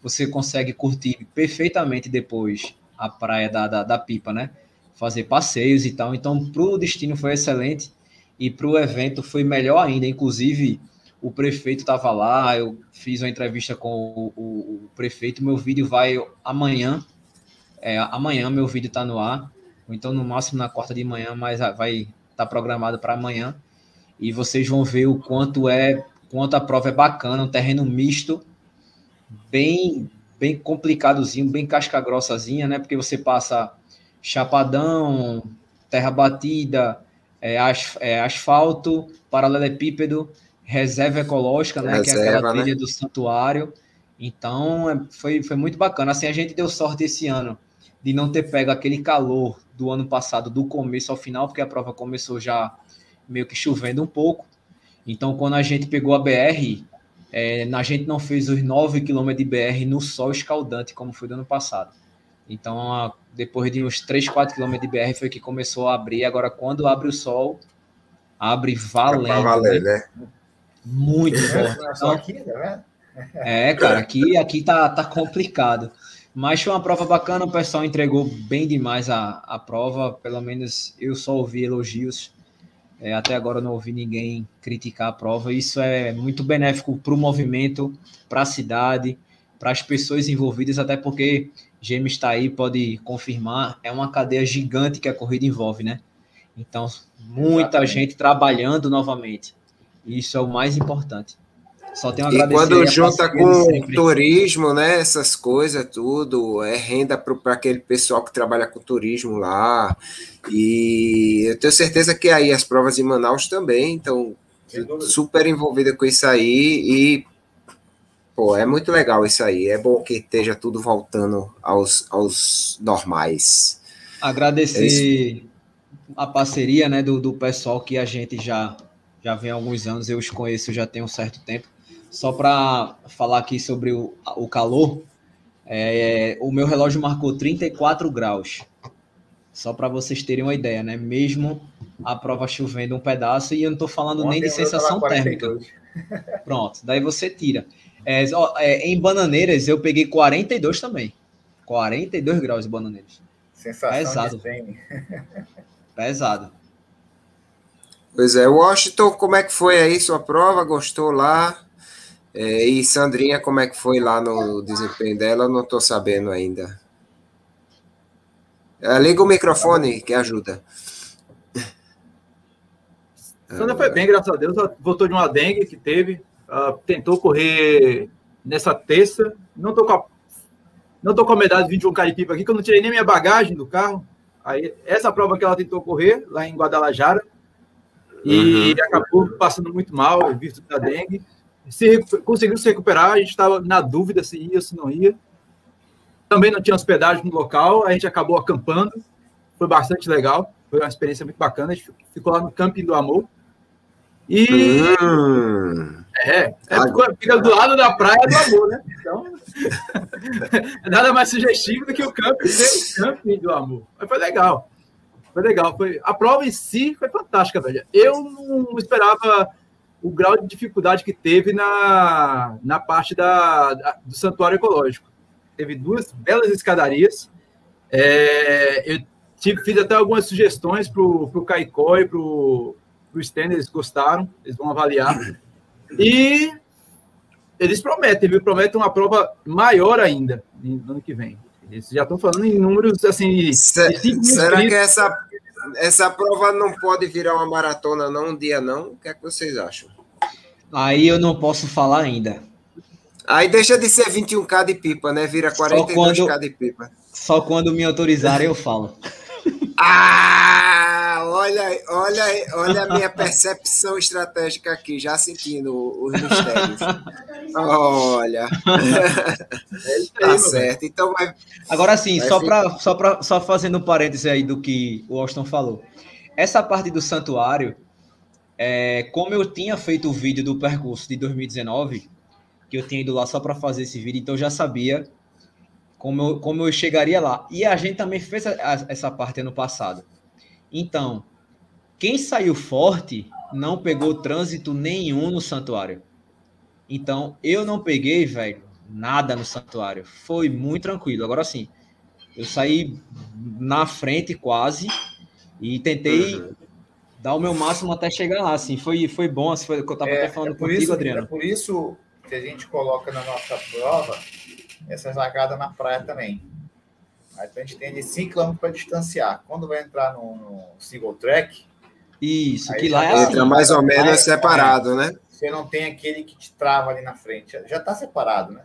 você consegue curtir perfeitamente depois a praia da, da, da Pipa, né? Fazer passeios e tal. Então, para o destino foi excelente e para o evento foi melhor ainda. Inclusive, o prefeito estava lá, eu fiz uma entrevista com o, o, o prefeito. Meu vídeo vai amanhã. É, amanhã meu vídeo está no ar, ou então no máximo na quarta de manhã, mas vai estar tá programado para amanhã e vocês vão ver o quanto é, quanto a prova é bacana, um terreno misto, bem bem complicadozinho, bem casca grossazinha, né? Porque você passa chapadão, terra batida, é, as, é, asfalto, paralelepípedo, reserva ecológica, né? Reserva, que é aquela trilha né? do santuário. Então, é, foi, foi muito bacana. Assim, a gente deu sorte esse ano de não ter pego aquele calor do ano passado, do começo ao final, porque a prova começou já meio que chovendo um pouco. Então, quando a gente pegou a BR, é, a gente não fez os 9 km de BR no sol escaldante, como foi do ano passado. Então, a, depois de uns 3, 4 km de BR foi que começou a abrir. Agora, quando abre o sol, abre valendo. É valer, né? né? Muito é, forte. Então, aqui, né? É, cara, aqui, aqui tá, tá complicado. Mas foi uma prova bacana, o pessoal entregou bem demais a, a prova, pelo menos eu só ouvi elogios é, até agora não ouvi ninguém criticar a prova. Isso é muito benéfico para o movimento, para a cidade, para as pessoas envolvidas, até porque James está aí, pode confirmar, é uma cadeia gigante que a corrida envolve, né? Então, muita Exatamente. gente trabalhando novamente. Isso é o mais importante. Só tenho a agradecer. E quando junta com turismo, né? Essas coisas, tudo, é renda para aquele pessoal que trabalha com turismo lá. E eu tenho certeza que aí as provas em Manaus também estão super envolvidas com isso aí. E, pô, é muito legal isso aí. É bom que esteja tudo voltando aos, aos normais. Agradecer é a parceria né, do, do pessoal que a gente já, já vem há alguns anos, eu os conheço já tem um certo tempo. Só para falar aqui sobre o, o calor, é, o meu relógio marcou 34 graus. Só para vocês terem uma ideia, né? Mesmo a prova chovendo um pedaço, e eu não estou falando Ontem nem de sensação térmica. Pronto, daí você tira. É, é, em Bananeiras eu peguei 42 também. 42 graus de Bananeiras. Sensação Pesado. Pesado. Pois é, Washington, como é que foi aí sua prova? Gostou lá? É, e Sandrinha, como é que foi lá no desempenho dela? não estou sabendo ainda. É, liga o microfone que ajuda. Sandra foi bem, graças a Deus. Ela voltou de uma dengue que teve. tentou correr nessa terça. Não tô com a, não tô com a medalha de 21 caripipa aqui, que eu não tirei nem minha bagagem do carro. Aí, essa prova que ela tentou correr, lá em Guadalajara, e uhum. acabou passando muito mal, visto da dengue. Se, conseguiu se recuperar, a gente estava na dúvida se ia ou se não ia. Também não tinha hospedagem no local, a gente acabou acampando, foi bastante legal, foi uma experiência muito bacana. A gente ficou lá no Camping do Amor. E. Hum. É, é fica do lado da praia do amor, né? Então, [LAUGHS] é nada mais sugestivo do que o camping, o camping do amor. Mas foi legal. Foi legal. Foi, a prova em si foi fantástica, velho. Eu não esperava o grau de dificuldade que teve na, na parte da, da do santuário ecológico. Teve duas belas escadarias. É, eu tive, fiz até algumas sugestões para o Caicó e para o Stanley, eles gostaram, eles vão avaliar. E eles prometem, viu? Prometem uma prova maior ainda no ano que vem. Eles já estão falando em números assim. Se, será que essa, essa prova não pode virar uma maratona, não? Um dia, não? O que é que vocês acham? Aí eu não posso falar ainda. Aí deixa de ser 21k de pipa, né? Vira 42k quando, de pipa. Só quando me autorizarem eu falo. Ah, olha, olha, olha a minha percepção estratégica aqui, já sentindo os mistérios. [LAUGHS] Olha. É tá certo. Então vai. Agora sim, só para só para só fazendo um parêntese aí do que o Austin falou. Essa parte do santuário, é, como eu tinha feito o vídeo do percurso de 2019, que eu tinha ido lá só para fazer esse vídeo, então eu já sabia como eu, como eu chegaria lá. E a gente também fez a, a, essa parte ano passado. Então, quem saiu forte não pegou trânsito nenhum no santuário. Então, eu não peguei, velho, nada no santuário. Foi muito tranquilo. Agora sim, eu saí na frente quase e tentei uhum. dar o meu máximo até chegar lá. Assim, foi, foi bom. Assim, foi, eu estava é, até falando é contigo, isso, Adriano. É por isso que a gente coloca na nossa prova essa largada na praia também. Aí a gente tem de 5 km para distanciar. Quando vai entrar no, no single track. Isso, que lá é assim. Entra mais ou menos é, separado, né? Você não tem aquele que te trava ali na frente. Já está separado, né?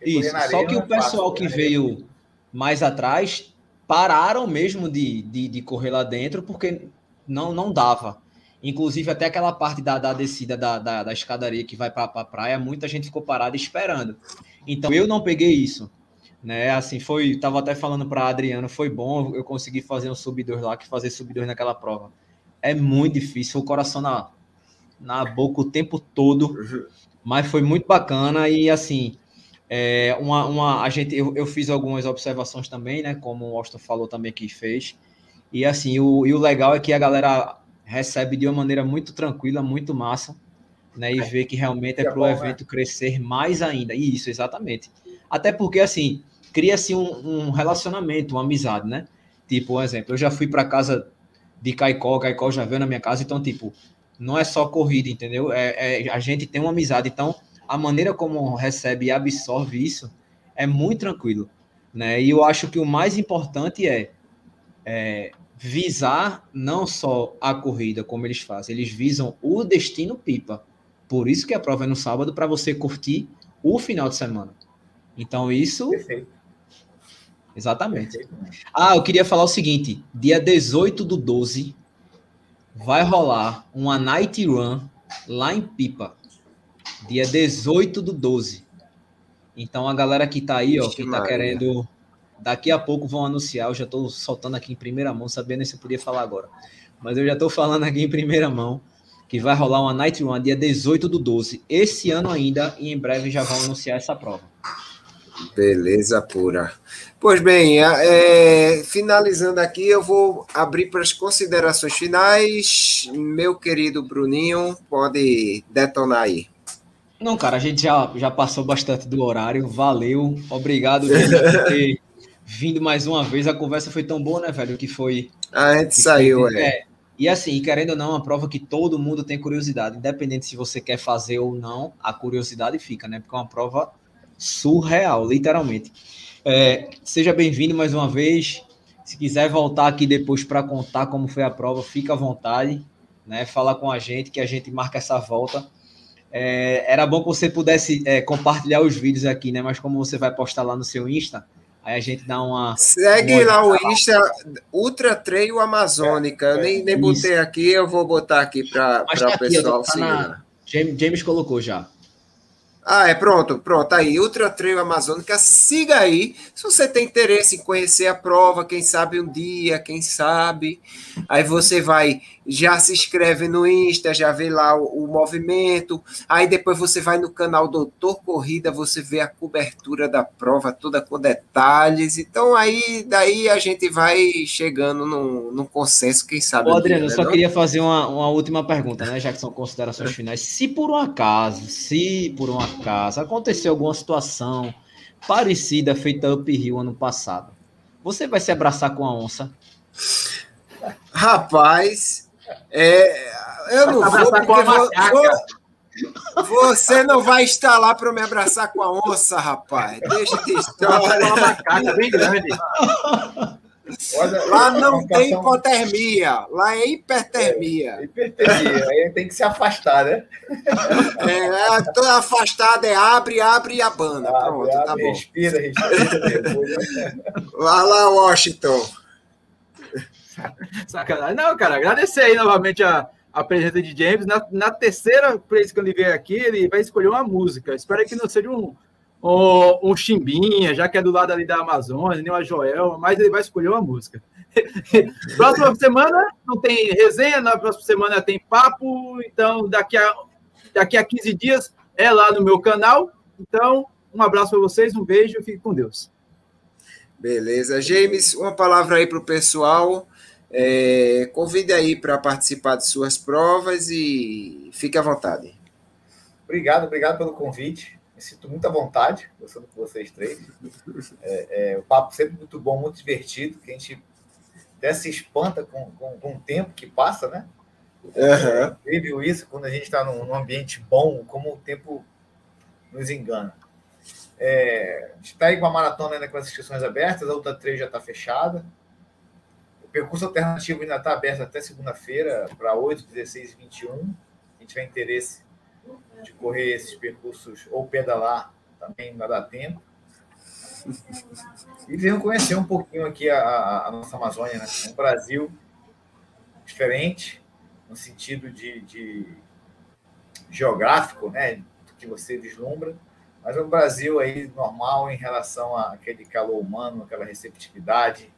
Isso, só que o é pessoal que veio mais atrás pararam mesmo de, de, de, correr lá dentro porque não, não dava. Inclusive, até aquela parte da, da descida da, da, da escadaria que vai para a pra praia, muita gente ficou parada esperando. Então eu não peguei isso, né? Assim foi, tava até falando para Adriano, foi bom eu consegui fazer um sub 2 lá, que fazer sub 2 naquela prova. É muito difícil, o coração na na boca o tempo todo, mas foi muito bacana e assim, é, uma, uma, a gente, eu, eu fiz algumas observações também, né? Como o Austin falou também que fez. E assim, o, e o legal é que a galera recebe de uma maneira muito tranquila, muito massa né? E é. ver que realmente é, é para o né? evento né? crescer mais ainda. Isso, exatamente. Até porque, assim, cria-se um, um, relacionamento, uma amizade, né? Tipo, um exemplo, eu já fui para casa de Caicó, Caicó já veio na minha casa, então, tipo, não é só corrida, entendeu? É, é, a gente tem uma amizade, então, a maneira como recebe e absorve isso É muito tranquilo. Né? E eu acho que o mais importante é, é visar não só a corrida, como eles fazem, eles visam o destino pipa. Por isso que a prova é no sábado, para você curtir o final de semana. Então, isso. Perfeito. Exatamente. Perfeito. Ah, eu queria falar o seguinte: dia 18 do 12 vai rolar uma night run lá em Pipa. Dia 18 do 12. Então, a galera que tá aí, ó, que tá querendo Daqui a pouco vão anunciar, eu já estou soltando aqui em primeira mão, sabendo se eu podia falar agora. Mas eu já estou falando aqui em primeira mão que vai rolar uma Night Run dia 18 do 12, esse ano ainda, e em breve já vão anunciar essa prova. Beleza pura. Pois bem, é, finalizando aqui, eu vou abrir para as considerações finais. Meu querido Bruninho, pode detonar aí. Não, cara, a gente já, já passou bastante do horário. Valeu. Obrigado por ter [LAUGHS] vindo mais uma vez. A conversa foi tão boa, né, velho? Que foi. A gente saiu, foi, é. é. E assim, querendo ou não, é uma prova que todo mundo tem curiosidade, independente se você quer fazer ou não, a curiosidade fica, né? Porque é uma prova surreal, literalmente. É, seja bem-vindo mais uma vez. Se quiser voltar aqui depois para contar como foi a prova, fica à vontade, né? Fala com a gente que a gente marca essa volta. É, era bom que você pudesse é, compartilhar os vídeos aqui, né? Mas como você vai postar lá no seu Insta, Aí a gente dá uma. Segue uma... lá o Insta Ultra Trail Amazônica. Eu nem, nem botei aqui, eu vou botar aqui para tá o pessoal tá seguir. Na... James, James colocou já. Ah, é pronto, pronto. Aí, Ultra Trail Amazônica, siga aí. Se você tem interesse em conhecer a prova, quem sabe um dia, quem sabe. Aí você vai, já se inscreve no Insta, já vê lá o, o movimento. Aí depois você vai no canal Doutor Corrida, você vê a cobertura da prova toda com detalhes. Então aí, daí a gente vai chegando num, num consenso, quem sabe. Ô, Adriano, dia, eu só não? queria fazer uma, uma última pergunta, né? Já que são considerações finais. Se por um acaso, se por um acaso casa, aconteceu alguma situação parecida feita Up Hill ano passado, você vai se abraçar com a onça? Rapaz, é, eu não vou porque vou, vou, você não vai estar lá para me abraçar com a onça, rapaz. Deixa de história. Uma macaca bem grande. Olha, lá não tem hipotermia, lá é hipertermia. É, hipertermia, aí tem que se afastar, né? É, toda afastada é abre, abre e abana. Abre, Pronto, abre, tá bom. Respira, respira. Vai lá, Washington. Sacanagem. Não, cara, agradecer aí novamente a, a presença de James. Na, na terceira vez que ele vier aqui, ele vai escolher uma música. Espero que não seja um ou um Chimbinha, já que é do lado ali da Amazônia, nem uma Joel, mas ele vai escolher uma música. [LAUGHS] próxima semana não tem resenha, na próxima semana tem papo, então daqui a, daqui a 15 dias é lá no meu canal. Então, um abraço para vocês, um beijo, fique com Deus. Beleza. James, uma palavra aí para o pessoal. É, convide aí para participar de suas provas e fique à vontade. Obrigado, obrigado pelo convite me sinto muito à vontade conversando com vocês três. É, é, o papo sempre muito bom, muito divertido, que a gente até se espanta com, com, com o tempo que passa, né? É incrível isso, quando a gente está num, num, ambiente bom, como o tempo nos engana. É, a gente está aí com a maratona ainda com as inscrições abertas, a outra 3 já está fechada. O percurso alternativo ainda está aberto até segunda-feira, para 8, 16 e 21. A gente tiver interesse, de correr esses percursos ou pedalar, também vai dar tempo. E venham conhecer um pouquinho aqui a, a nossa Amazônia, né? um Brasil diferente, no sentido de, de geográfico, né? que você vislumbra, mas é um Brasil aí normal em relação àquele calor humano, aquela receptividade.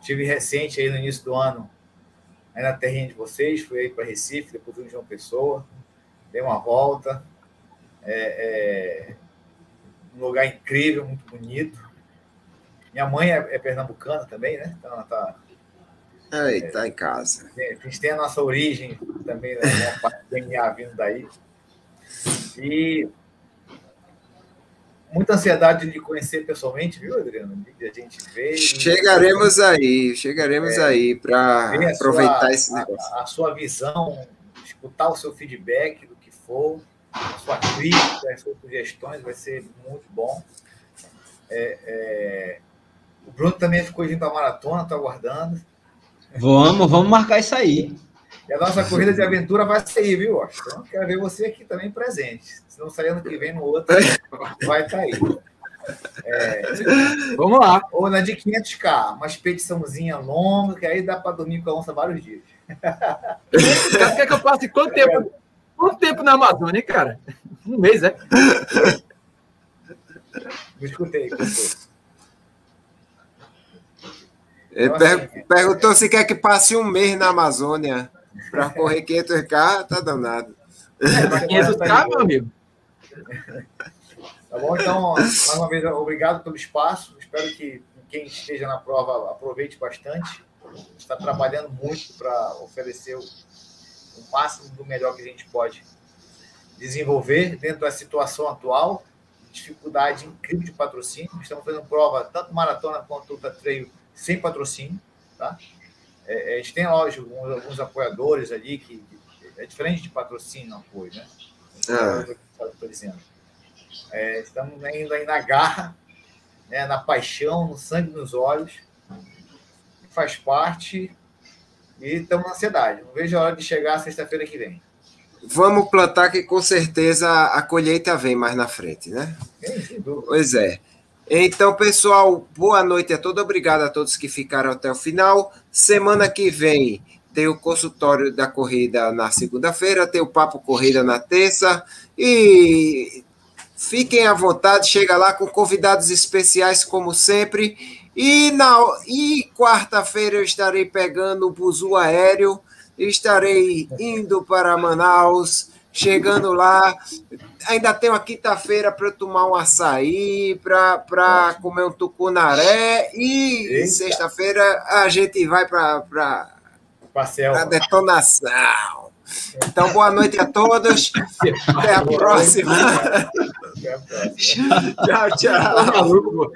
Tive recente aí no início do ano, aí na terrinha de vocês, fui aí para Recife, depois fui em João Pessoa, dei uma volta. É, é, um lugar incrível, muito bonito. Minha mãe é, é pernambucana também, né? Então ela tá. Aí, é, tá em casa. A gente tem a nossa origem também, né? Parte do DNA vindo daí. E muita ansiedade de conhecer pessoalmente, viu, Adriano? De a gente ver. Chegaremos aí, chegaremos é, aí para aproveitar sua, esse negócio. A, a, sua visão, escutar o seu feedback for, sua crítica, suas sugestões, vai ser muito bom. É, é, o Bruno também ficou indo para a maratona, está aguardando. Vamos, vamos marcar isso aí. E a nossa corrida de aventura vai sair, viu, Washington? Então, quero ver você aqui também presente. Se não sair ano que vem no outro, [LAUGHS] vai estar tá aí. É, Vamos lá. Ou na de 500k, uma expediçãozinha longa, que aí dá para dormir com a onça vários dias. Quer que eu passe quanto tempo, [LAUGHS] quanto tempo na Amazônia, hein, cara? Um mês, é? Me escutei, Ele per perguntou se quer que passe um mês na Amazônia para correr 500k, tá danado. É, 500k, meu amigo. Tá bom? Então, mais uma vez, obrigado pelo espaço. Espero que quem esteja na prova aproveite bastante. Está trabalhando muito para oferecer o, o máximo do melhor que a gente pode desenvolver dentro da situação atual. Dificuldade incrível de patrocínio. Estamos fazendo prova tanto maratona quanto ultra trail sem patrocínio. Tá? É, é a gente tem, lógico, alguns, alguns apoiadores ali que, que, é diferente de patrocínio apoio, né? É. Estou dizendo. É, estamos indo aí na garra, né, na paixão, no sangue nos olhos. Faz parte. E estamos na ansiedade. Não vejo a hora de chegar sexta-feira que vem. Vamos plantar que com certeza a colheita vem mais na frente, né? Sim, pois é. Então, pessoal, boa noite a todos. Obrigado a todos que ficaram até o final. Semana que vem tem o consultório da corrida na segunda-feira, tem o Papo Corrida na terça. E Fiquem à vontade, chega lá com convidados especiais, como sempre. E, na, e quarta-feira eu estarei pegando o buzu aéreo, estarei indo para Manaus, chegando lá. Ainda tenho a quinta-feira para tomar um açaí, para comer um tucunaré. E sexta-feira a gente vai para a detonação. Então, boa noite a todos. Até a próxima. tchau, tchau.